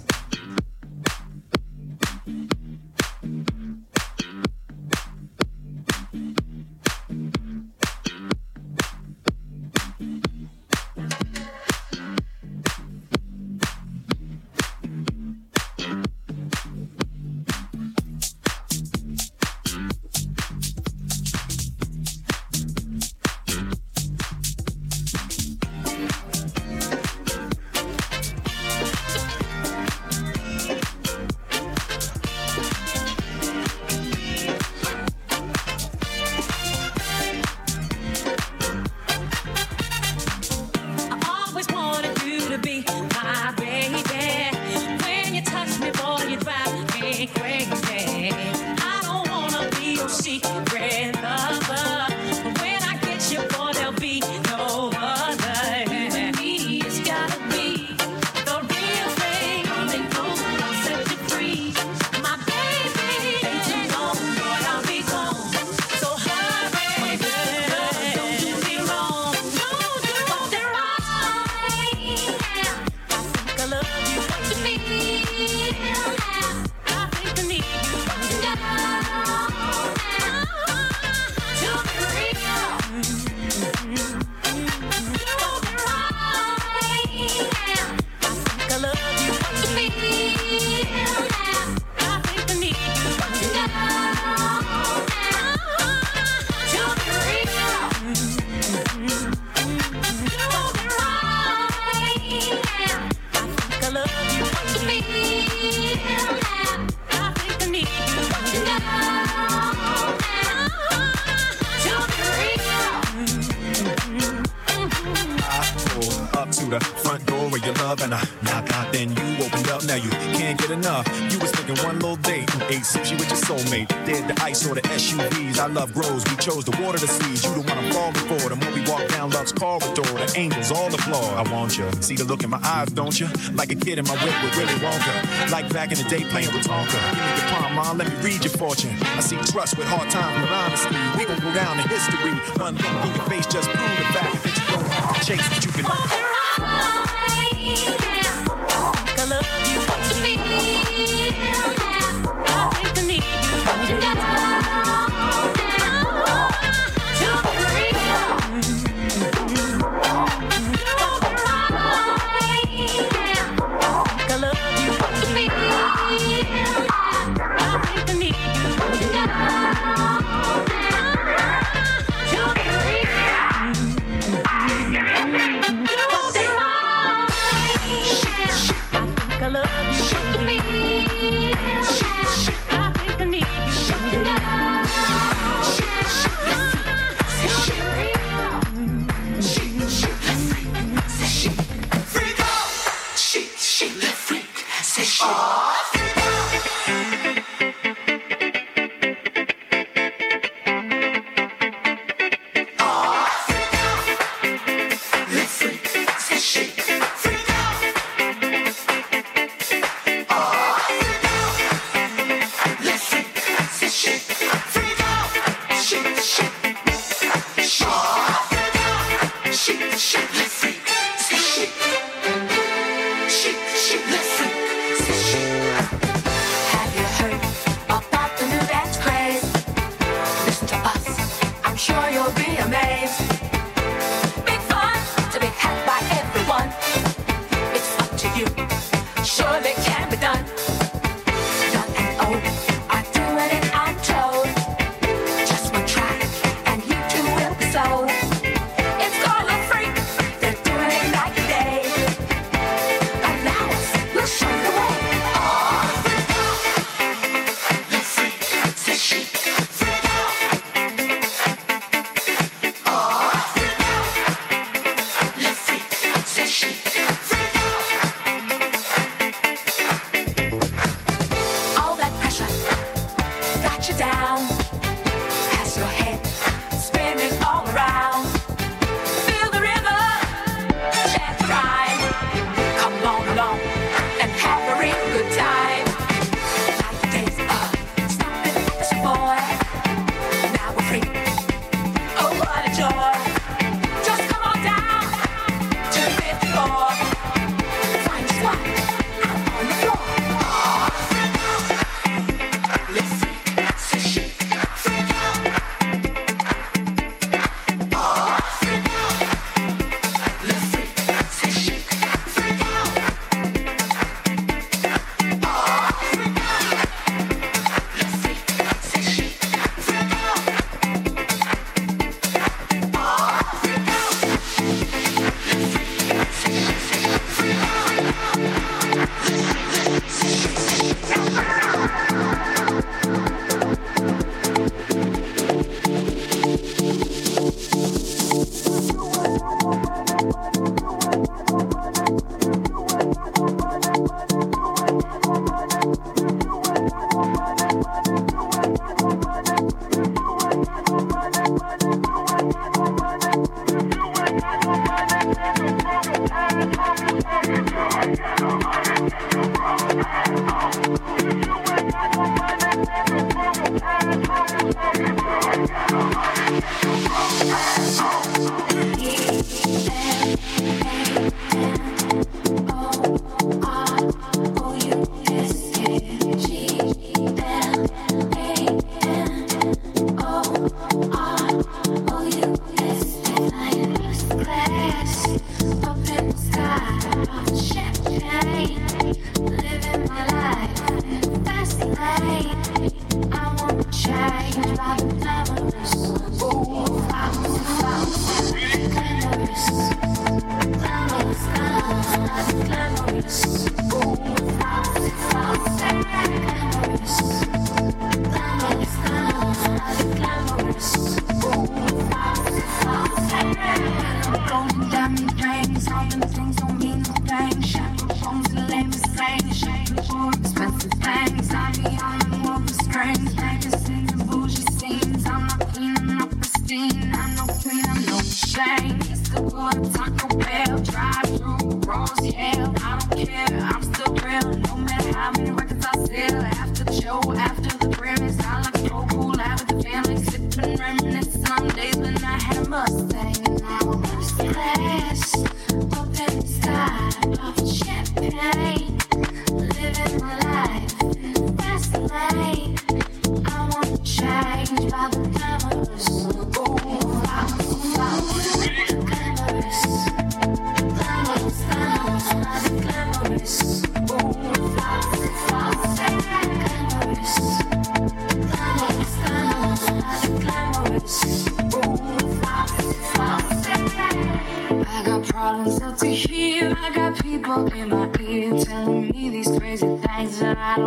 Don't you? Like a kid in my whip with Willy Wonka. Like back in the day playing with Tonka. Give me your palm, mom, let me read your fortune. I see trust with hard times with honesty. We gon' go down in history. One look in your face just prove the fact that you don't chase what you can.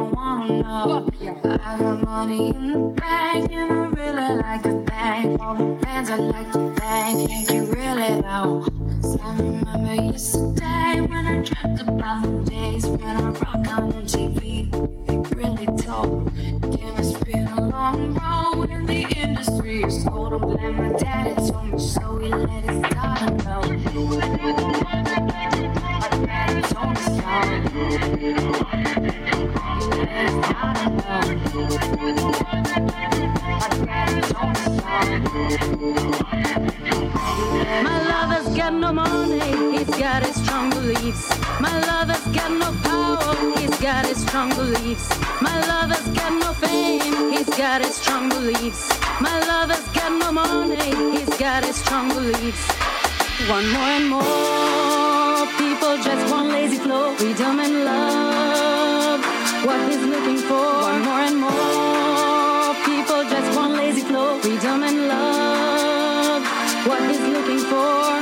Don't wanna know. I got money in the bank and I really like to thank all the fans I like to thank. You really though. 'Cause I remember yesterday day when I dreamt about the days when I rock out on TV. They really told. Damn, it's been a long road in the industry. It's cold, I'm glad my daddy told me so. He let me so. My lover's got no money, he's got his strong beliefs. My lover's got no power, he's got his strong beliefs. My lover's got no fame, he's got his strong beliefs. My lover's got no money, he's got his strong beliefs. One more and more people just want lazy flow, freedom and love. What he's looking for, one more and more people just want lazy flow, freedom and love. What he's looking for,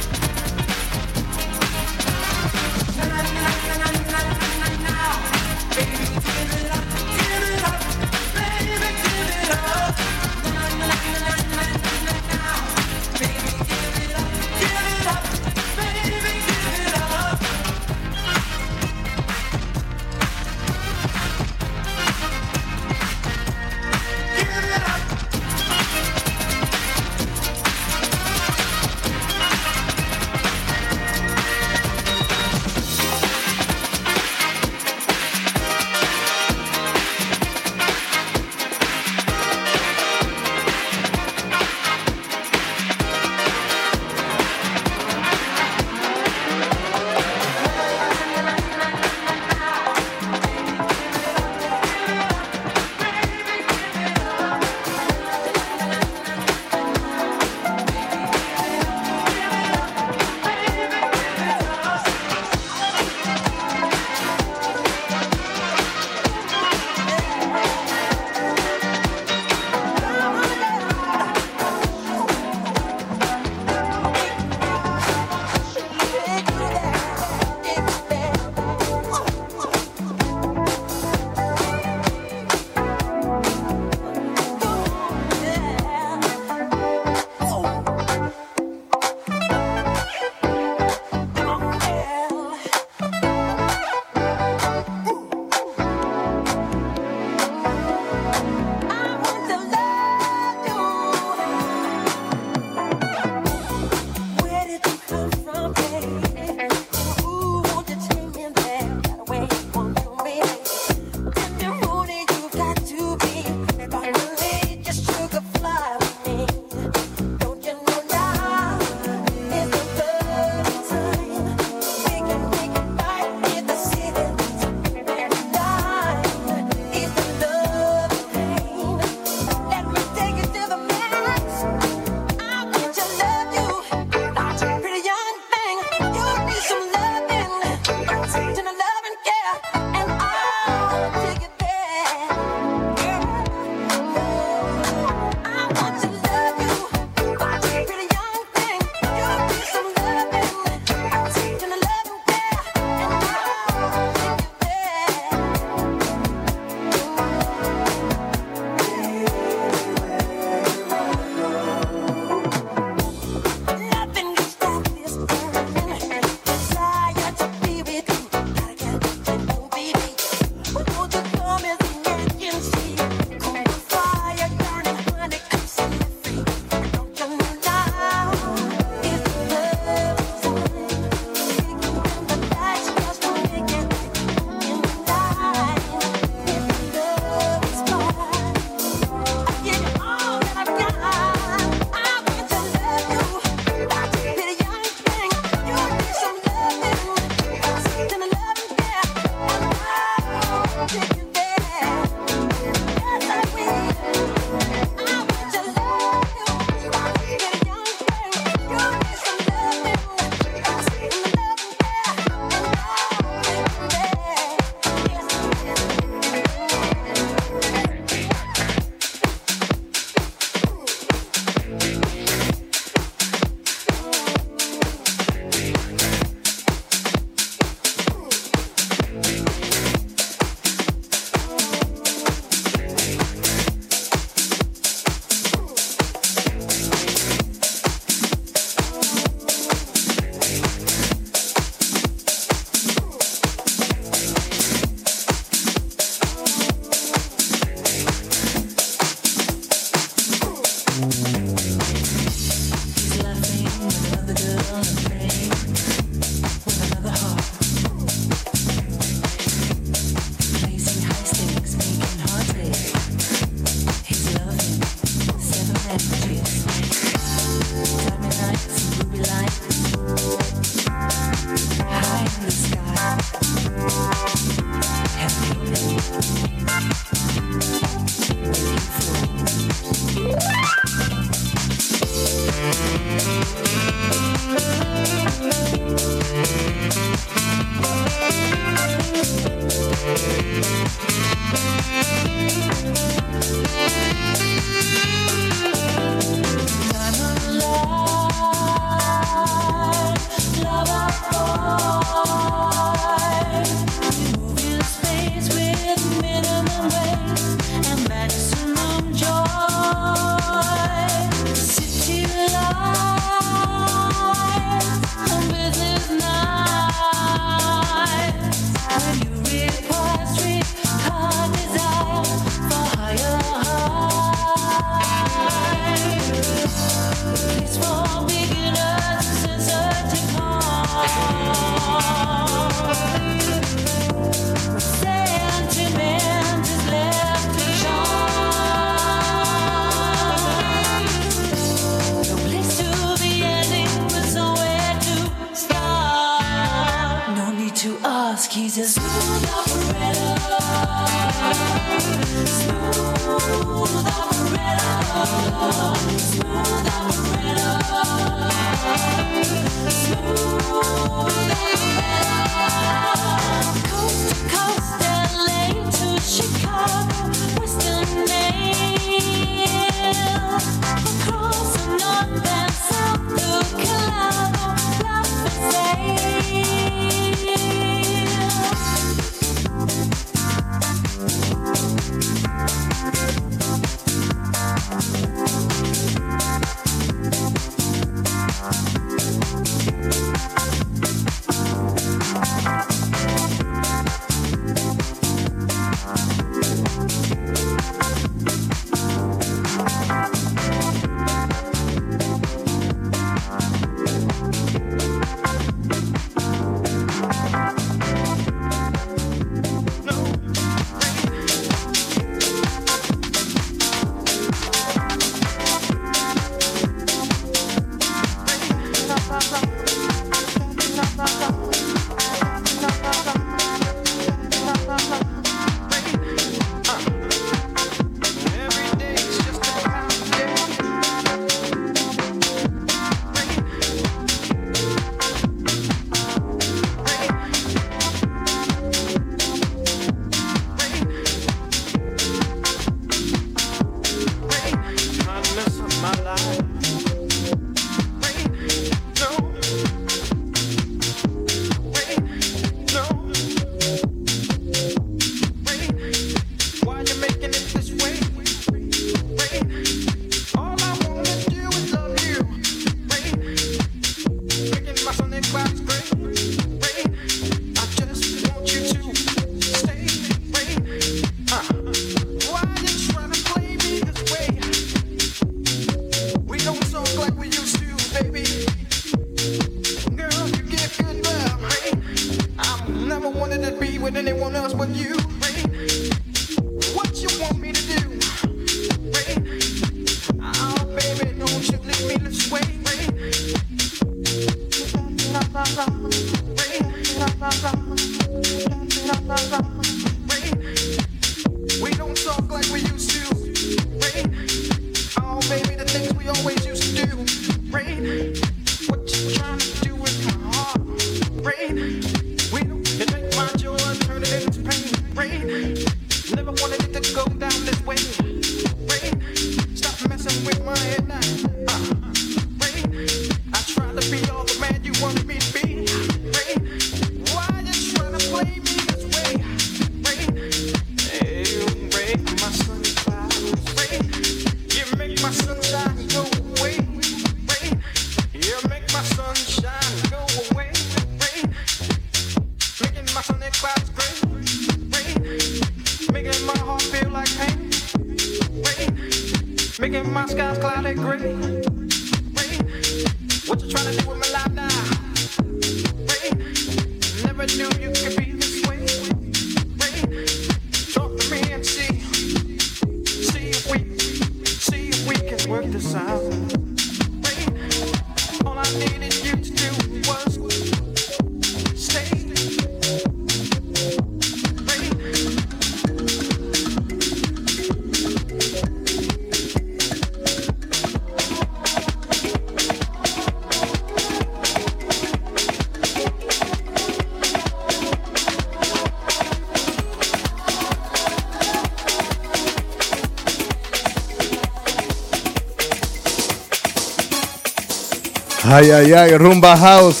Aïe aïe aïe, Rumba House,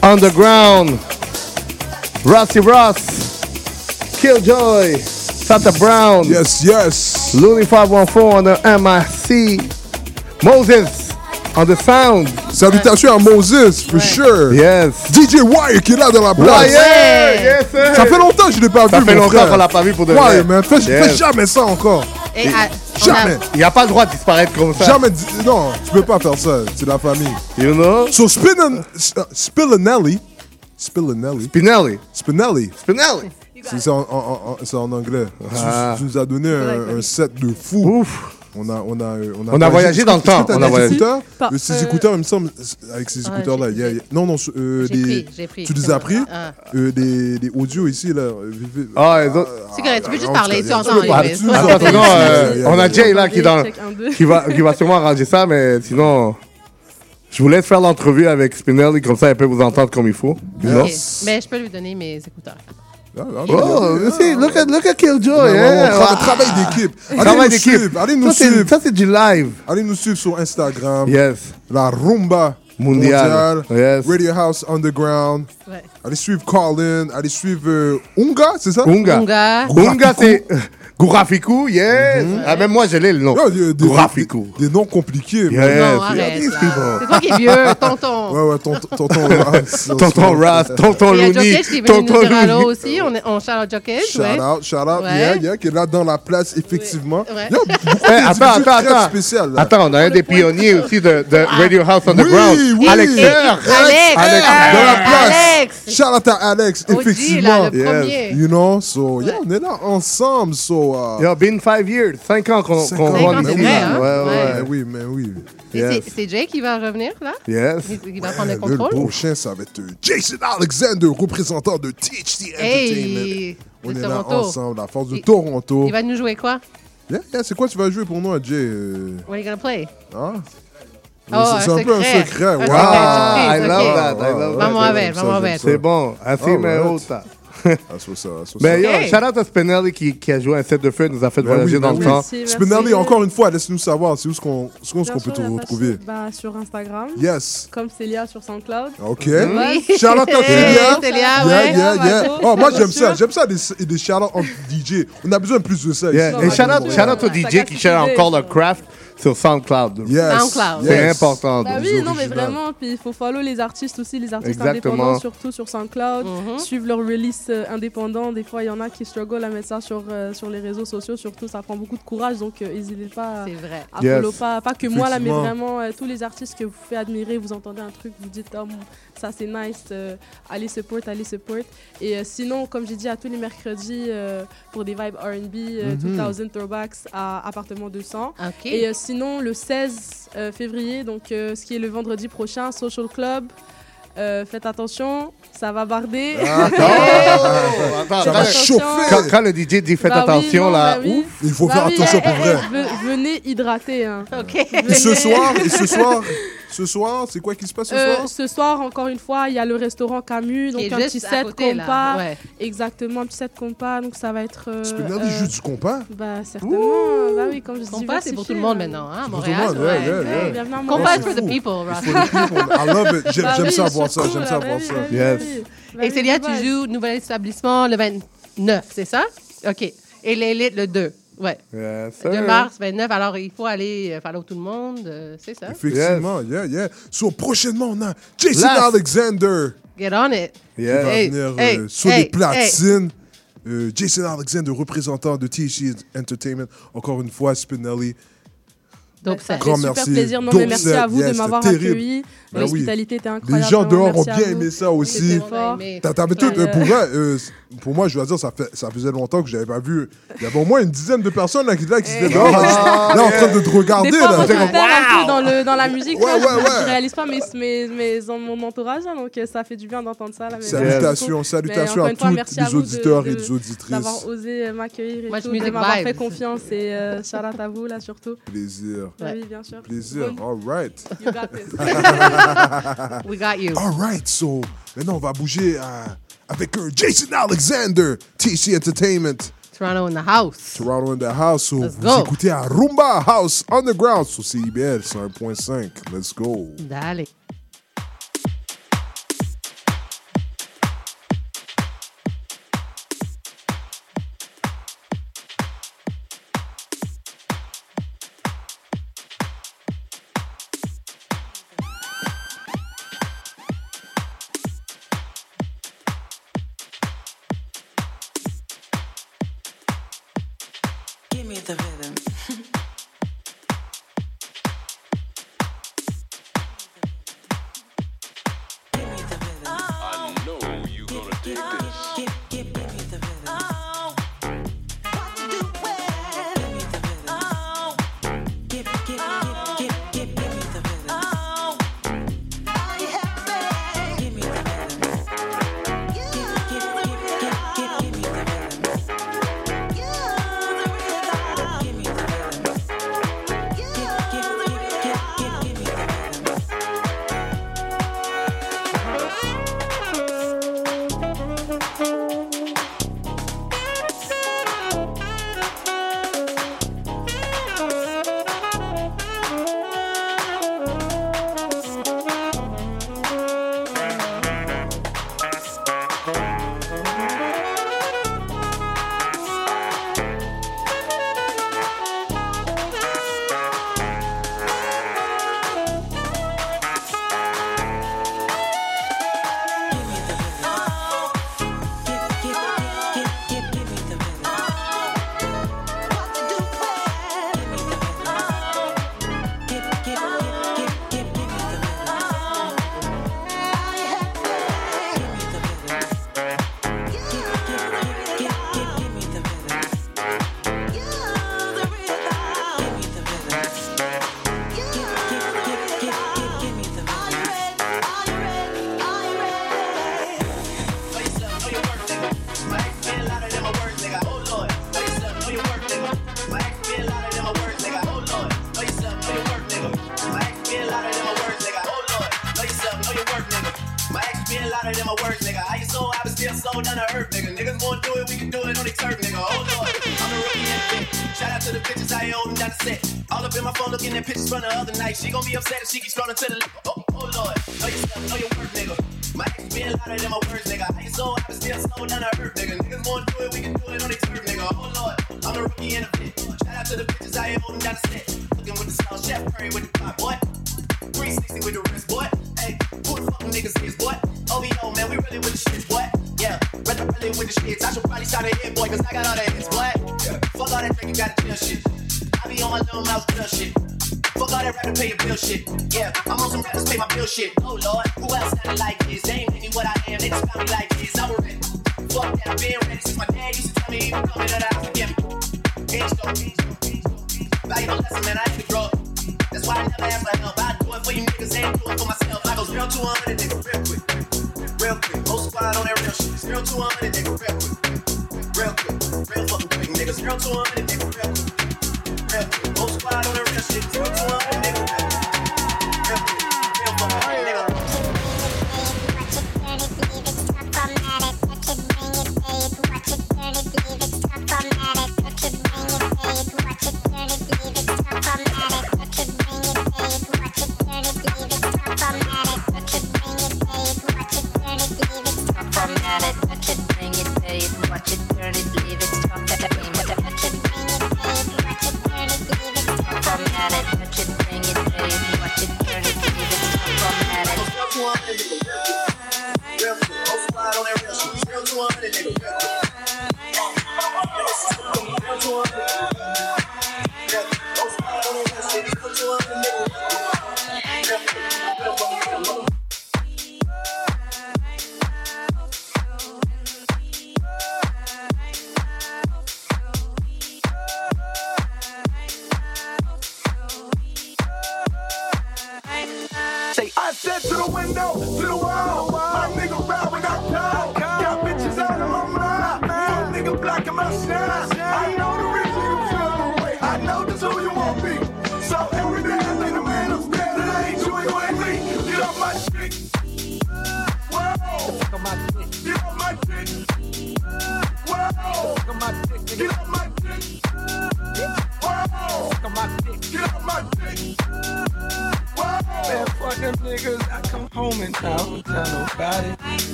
Underground, Rossi Ross, Killjoy, Santa Brown. Yes, yes. Looney 514 on the MIC. Moses on the sound. Salutations à Moses, for sure. Yes. DJ Wire qui est là dans la place. Wire, yes, sir. Ça fait longtemps que je l'ai pas Ça vu, fait mon longtemps qu'on l'a pas vu pour de vrai. man, fais, jamais ça encore. Et, à- on Jamais. Il n'y a pas le droit de disparaître comme ça. Jamais. di- Non, tu peux pas faire ça. C'est la famille. You know? So, Spin Spillinelli. Spillinelli. Spinelli. Spinelli. Spinelli. C'est ça en, en- en- c'est en anglais. Tu- Ah. Tu, nous as donné un, un set de fou. On a, on a, On a voyagé dans le temps. On On a a voyagé. écouteurs. Pas- Euh, Ces euh, écouteurs, il me semble, avec ces écouteurs-là. j'ai il y a- a- Non, non, euh, des- pris, pris, Tu les as pris Ah. Euh, des, des audios ici, là. euh, Ah, les autres. C'est correct, tu peux juste non, parler, tu entends. Attends, sinon, euh, on a. Jay là qui, dans, va, qui va sûrement arranger ça, mais sinon, je vous laisse faire l'entrevue avec Spinelli, comme ça elle peut vous entendre comme il faut. you know? Ok, Mais je peux lui donner mes écouteurs. Ah, ah, Oh, yeah. see, look at, look at Killjoy. Ouais, ouais, ouais, tra- Ah. Travail d'équipe. *laughs* Allez Travail nous d'équipe. suivre. Allez nous suivre. Ça, c'est du live. Allez nous suivre sur Instagram. Yes. La Rumba Mondiale. mondiale. Yes. Radio House Underground. Ouais. Allez suivre Colin. Allez suivre euh, Unga, c'est ça? Unga. Unga. Unga, c'est Gourafikou, yes. Ah, même moi, je l'ai le nom. Des, Gourafikou. des, des noms compliqués. Yes. Non, arrête. C'est toi qui es vieux, *laughs* tonton. Ouais, ouais, tonton *laughs* tonton Ross. Tonton Ras, tonton Il y a Looney, qui est venu nous tonton dire allô Looney. aussi. On, est- on shout out Jokic. Shout ouais. out, shout out, Ouais. yeah, yeah, qui est là dans la place, effectivement. Ouais. Beaucoup Eh, attends, attends, attends. spécial, là. Attends, on a un des pionniers aussi de, de Radio House Underground. Oui, oui. Alex. Alex. Alex, dans la place. Alex. Shout out à Alex, OG, effectivement. là, le premier. You know, so, yeah, on est là ensemble, so. Uh, Yo, been five years. Cinq ans qu'on qu'on ans, run mais ici. là. hein? Ouais, mais ouais. oui, mais oui. Yes. c'est- Jay qui va revenir, là? Yes. Il, il va prendre le Le contrôle? prochain, ça va être euh, Jason Alexander, représentant de THT Entertainment. Hey! On est là Toronto. ensemble, la force de Il- Toronto. Il va nous jouer quoi? Yeah, yeah, c'est quoi tu vas jouer pour nous, Jay? What are you gonna play? hein? Oh, c'est c'est un peu un secret. secret. Wow. Un Ah, I secret, love that. I love that. Vamos a ver, vamos a ver. C'est bon. Así me Alright. Ah, so ça, so Mais ça. yo, shout out à Spinelli qui, qui a joué un set de feu, nous a fait Ben voyager oui, dans ben le oui. temps. Merci, merci. Spinelli, encore une fois, laisse-nous savoir, c'est où est-ce qu'on est-ce qu'on peut sûr, te retrouver? bah, sur Instagram. Yes. Comme Célia sur SoundCloud. OK. Oui. À *laughs* Hey, Célia. Célia, Yeah, ouais. yeah, yeah. Bravo, Oh, moi, j'aime ça. J'aime ça, des, des shout-outs entre DJ. On a besoin de plus de ça. Yeah. Et shout out, shout out au DJ qui cherche encore le craft sur SoundCloud. Yes. SoundCloud. C'est Yes. important. Bah oui, non mais vraiment, puis il faut follow les artistes aussi, les artistes Exactement. indépendants surtout sur SoundCloud, Mhm. suivre leurs releases euh, indépendants. Des fois, il y en a qui struggle à mettre ça sur, euh, sur les réseaux sociaux, surtout ça prend beaucoup de courage, donc euh, n'hésitez pas à, C'est vrai. à Yes. follow pas, pas que moi là, mais vraiment euh, tous les artistes que vous faites admirer, vous entendez un truc, vous dites oh, ça c'est nice, euh, allez support, allez support. Et euh, sinon, comme j'ai dit, à tous les mercredis euh, pour des vibes R&B, euh, Mhm. 2000 Throwbacks à Appartement 200. OK. Et euh, sinon, le 16 euh, février, donc euh, ce qui est le vendredi prochain, Social Club. Euh, faites attention, ça va barder. Ah, Oh, attends, *laughs* Ça va chauffer. Quand, quand le DJ dit faites Bah oui, attention non, là, bah oui. ouf. Il faut Bah faire oui, attention eh, pour eh, vrai. eh, ve- venez hydrater. hein. OK. Et ce soir, et ce soir, ce soir, c'est quoi qui se passe ce Euh, soir? ce soir, encore une fois, il y a le restaurant Camus, donc un petit set côté, compas. Ouais. Exactement, un petit set compas, donc ça va être. euh, Spinelli euh, joue du compas? Bah, certainement, bah oui, comme je dis. Compas, c'est pour tout le monde euh. maintenant, hein, à pour Montréal. Compas for the people, For Ross. the people. I love it. J'aime Bah ça voir ça. J'aime bah ça oui, voir bah ça. Yes. bah. Bah Célia, bye tu joues nouvel établissement le 29, c'est ça? OK. Et l'élite le 2. Ouais. Yes, 2 sir. mars, 29. Alors, il faut aller euh, follow tout le monde. euh, c'est ça. Effectivement, yeah, yeah. So, prochainement, on a Jason Last. Alexander Get on it. qui va Hey, venir hey, euh, sur hey, les platines. Euh, Jason Alexander, représentant de THC Entertainment. Encore une fois, Spinelli. Dope Ça set. fait Grand super merci. plaisir. Non, mais merci à vous yes, de m'avoir accueilli. Ben oui. L'hospitalité était Les incroyable. gens vraiment, dehors ont bien aimé ça aussi. T'as- T'avais tout. Euh, euh, pour vrai, euh, pour moi, je dois dire, ça, fait, ça faisait longtemps que j'avais pas vu. Il y avait au moins une dizaine de personnes là, qui, là, qui étaient dehors, là, là, en train de te regarder. Des fois, là. je comme, un peu dans, le, dans la musique. Ouais, là, je, ouais, ouais. je réalise pas mes, mes, mes, dans mon entourage, hein, donc euh, ça fait du bien d'entendre ça. Là, mais Salutations, salutations à tous les auditeurs et les auditrices. D'avoir osé m'accueillir et de m'avoir fait confiance et shout out à vous là surtout. Plaisir. Ouais. Oui, bien sûr. Plaisir. Bon. All right. *laughs* You got this. We got you. All right. So, maintenant, on va bouger euh, avec euh, Jason Alexander, TC Entertainment. Toronto in the house. Toronto in the house. So, Let's vous go. écoutez à Rumba House Underground sur CIBL 101.5. Let's go. Dale. real 200, nigga, real quick. Real quick, real fucking quick, niggas. Real 200, nigga, real quick. Real quick. Most squad on the real shit, real 200.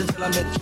until I met you.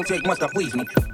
don't take much to please me.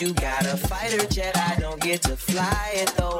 you got a fighter jet, I don't get to fly it though.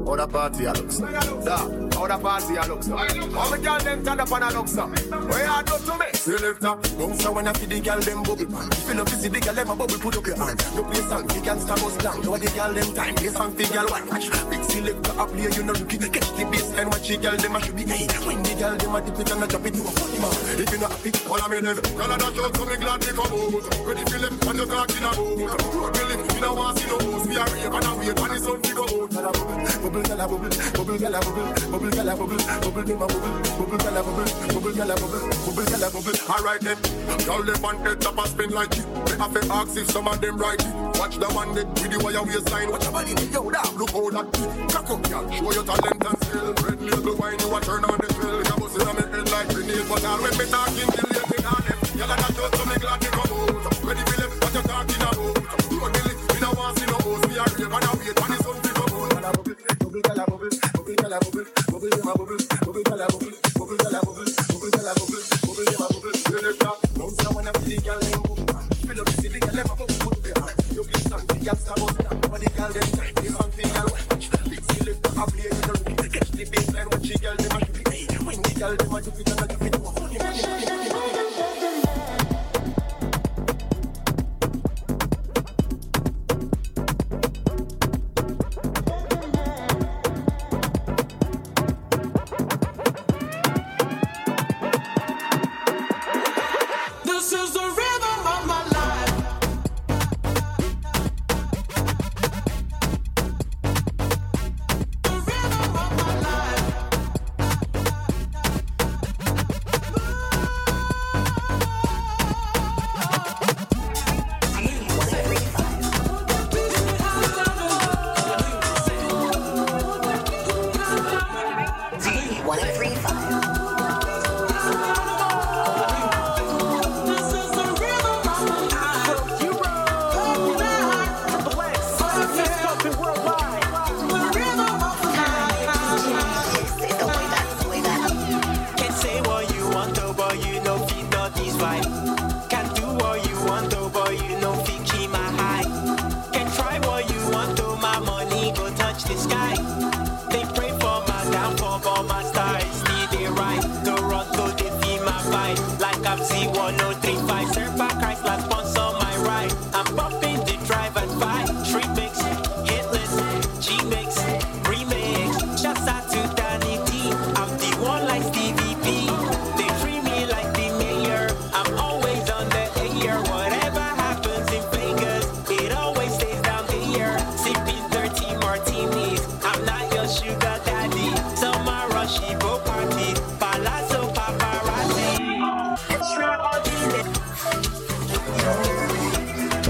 how the party a looks. Da, how the party a looks. All the girl them stand up and a looks. Where you do to me? Selector, bounce when I see the girl them bubble. If you love to see the girl them a bubble, put up your hand. You play song, the girl star goes down. You the girl them time, play song, the girl one watch. Big selector a play, you know looking. Catch the bass and watch the girl them a should be gay. When the girl them a dip it and a drop it, you a funny man. If you not happy, all I'm in it. Girl a dash out, so me glad they come out. Ready feel it, and you talking about. Really, you know want see no moves. Me a rave and a wait, and the sun fi go out. Bubble, gala bubble, bubble gala bubble, bubble gala bubble, bubble dem a bubble, bubble gala bubble, bubble gala bubble, bubble gala bubble. Alright then, y'all them on head top a spin like it. Me have to ask if some of them right it. Watch the one that with the wire waistline. Watch your body, yo, da, look how that. Cock up, y'all, show your talent and skill. Red label wine, you a turn on the drill. You bust it on me head like grenade, but all when me talking till late me on them. Y'all a just so me glad When the a it and a do it,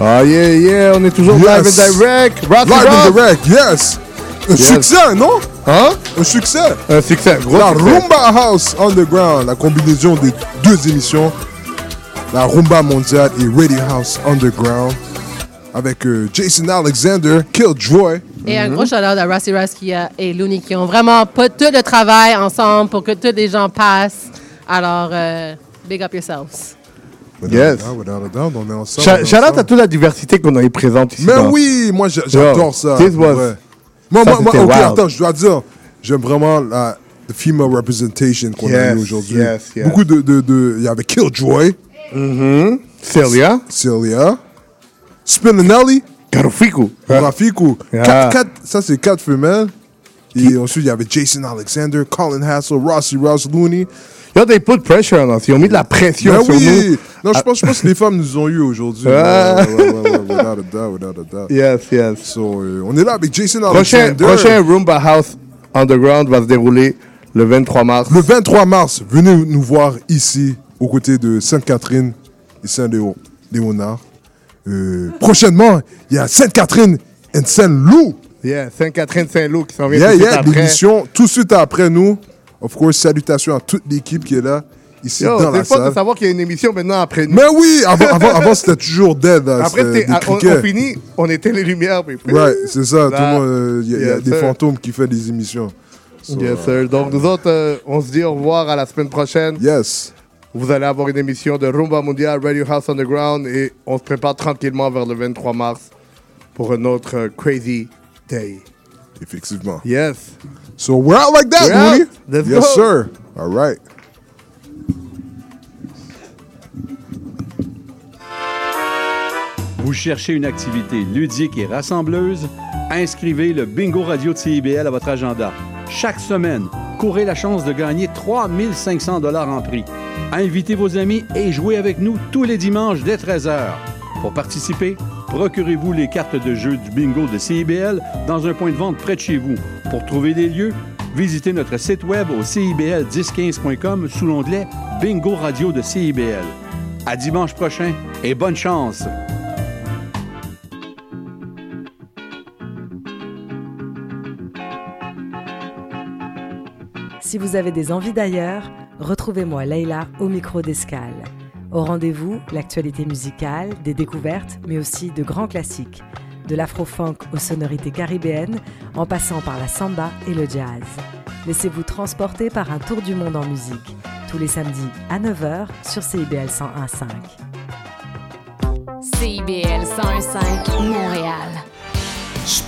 Ah yeah, yeah, on est toujours live and Yes. direct. Rock Live and Rock. direct, yes. Un Yes. succès, non? Hein? Un succès. Un succès, gros La succès. Rumba House Underground, la combinaison des deux émissions. La Rumba mondiale et Radio House Underground. Avec euh, Jason Alexander, Killjoy. Et un gros shout-out à Rassi Raskia et Looney qui ont vraiment pas tout le travail ensemble pour que tous les gens passent. Alors, euh, big up yourselves. Yes. Without a doubt, on est ensemble. Shout on est ensemble. à toute la diversité qu'on a présente ici. Mais dans- oui, moi j'a- j'adore ça. Was ouais. Moi, Ça, moi, moi, ok, wild. attends, je dois dire, j'aime vraiment la the female representation qu'on a Yes, eu aujourd'hui. yes, yes. Beaucoup de, de, de, il y avait Killjoy. Mm-hmm. Celia. Celia. Spinelli. Carafico. Carafico. Yeah. Ça, c'est quatre femelles. Et ensuite, il y avait Jason Alexander, Colin Hassel, Rossi Ross Looney. Yo, they put pressure on us. Ils ont mis de la pression Ben sur oui. nous. Non, je Ah. pense, je pense que les femmes nous ont eu aujourd'hui. Ah. Ouais, ouais, ouais, without a doubt, without a doubt. Yes, yes. So, euh, on est là avec Jason Prochain, Alexander. prochain Roomba House Underground va se dérouler le 23 mars. Le 23 mars, venez nous voir ici, aux côtés de Sainte-Catherine et Saint-Léonard. Euh, prochainement, il y a Sainte-Catherine et Saint-Loup. Yeah, Sainte-Catherine-Saint-Loup qui s'en vient Yeah, tout de yeah, suite après. l'émission tout de suite après nous. Of course, salutations à toute l'équipe qui est là, ici Yo, dans la fun de salle. savoir qu'il y a une émission maintenant après nous. Mais oui, avant, avant, avant *laughs* c'était toujours dead. là, Après, des on, on finit, on éteint les lumières. Puis, Right, c'est ça. Tout Là. le monde, euh, il y a, il y a Yes, des fantômes qui font des émissions. So, Yes, euh, sir. Donc, nous autres, euh, on se dit au revoir à la semaine prochaine. Yes. Vous allez avoir une émission de Rumba Mondial Radio House Underground et on se prépare tranquillement vers le 23 mars pour un autre euh, Crazy Day. Effectivement. Yes. So we're out like that, We're out. Mooney. Let's yes, go. sir. All right. Vous cherchez une activité ludique et rassembleuse? Inscrivez le Bingo Radio de CIBL à votre agenda. Chaque semaine, courez la chance de gagner 3500 dollars en prix. Invitez vos amis et jouez avec nous tous les dimanches dès 13h. Pour participer, procurez-vous les cartes de jeu du bingo de CIBL dans un point de vente près de chez vous. Pour trouver des lieux, visitez notre site web au cibl1015.com sous l'onglet Bingo Radio de CIBL. À dimanche prochain et bonne chance! Si vous avez des envies d'ailleurs, retrouvez-moi Leïla au micro d'Escale. Au rendez-vous, l'actualité musicale, des découvertes, mais aussi de grands classiques, de l'afro-funk aux sonorités caribéennes, en passant par la samba et le jazz. Laissez-vous transporter par un tour du monde en musique, tous les samedis à 9h sur CIBL 101.5. CIBL 101.5 Montréal.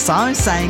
101.5.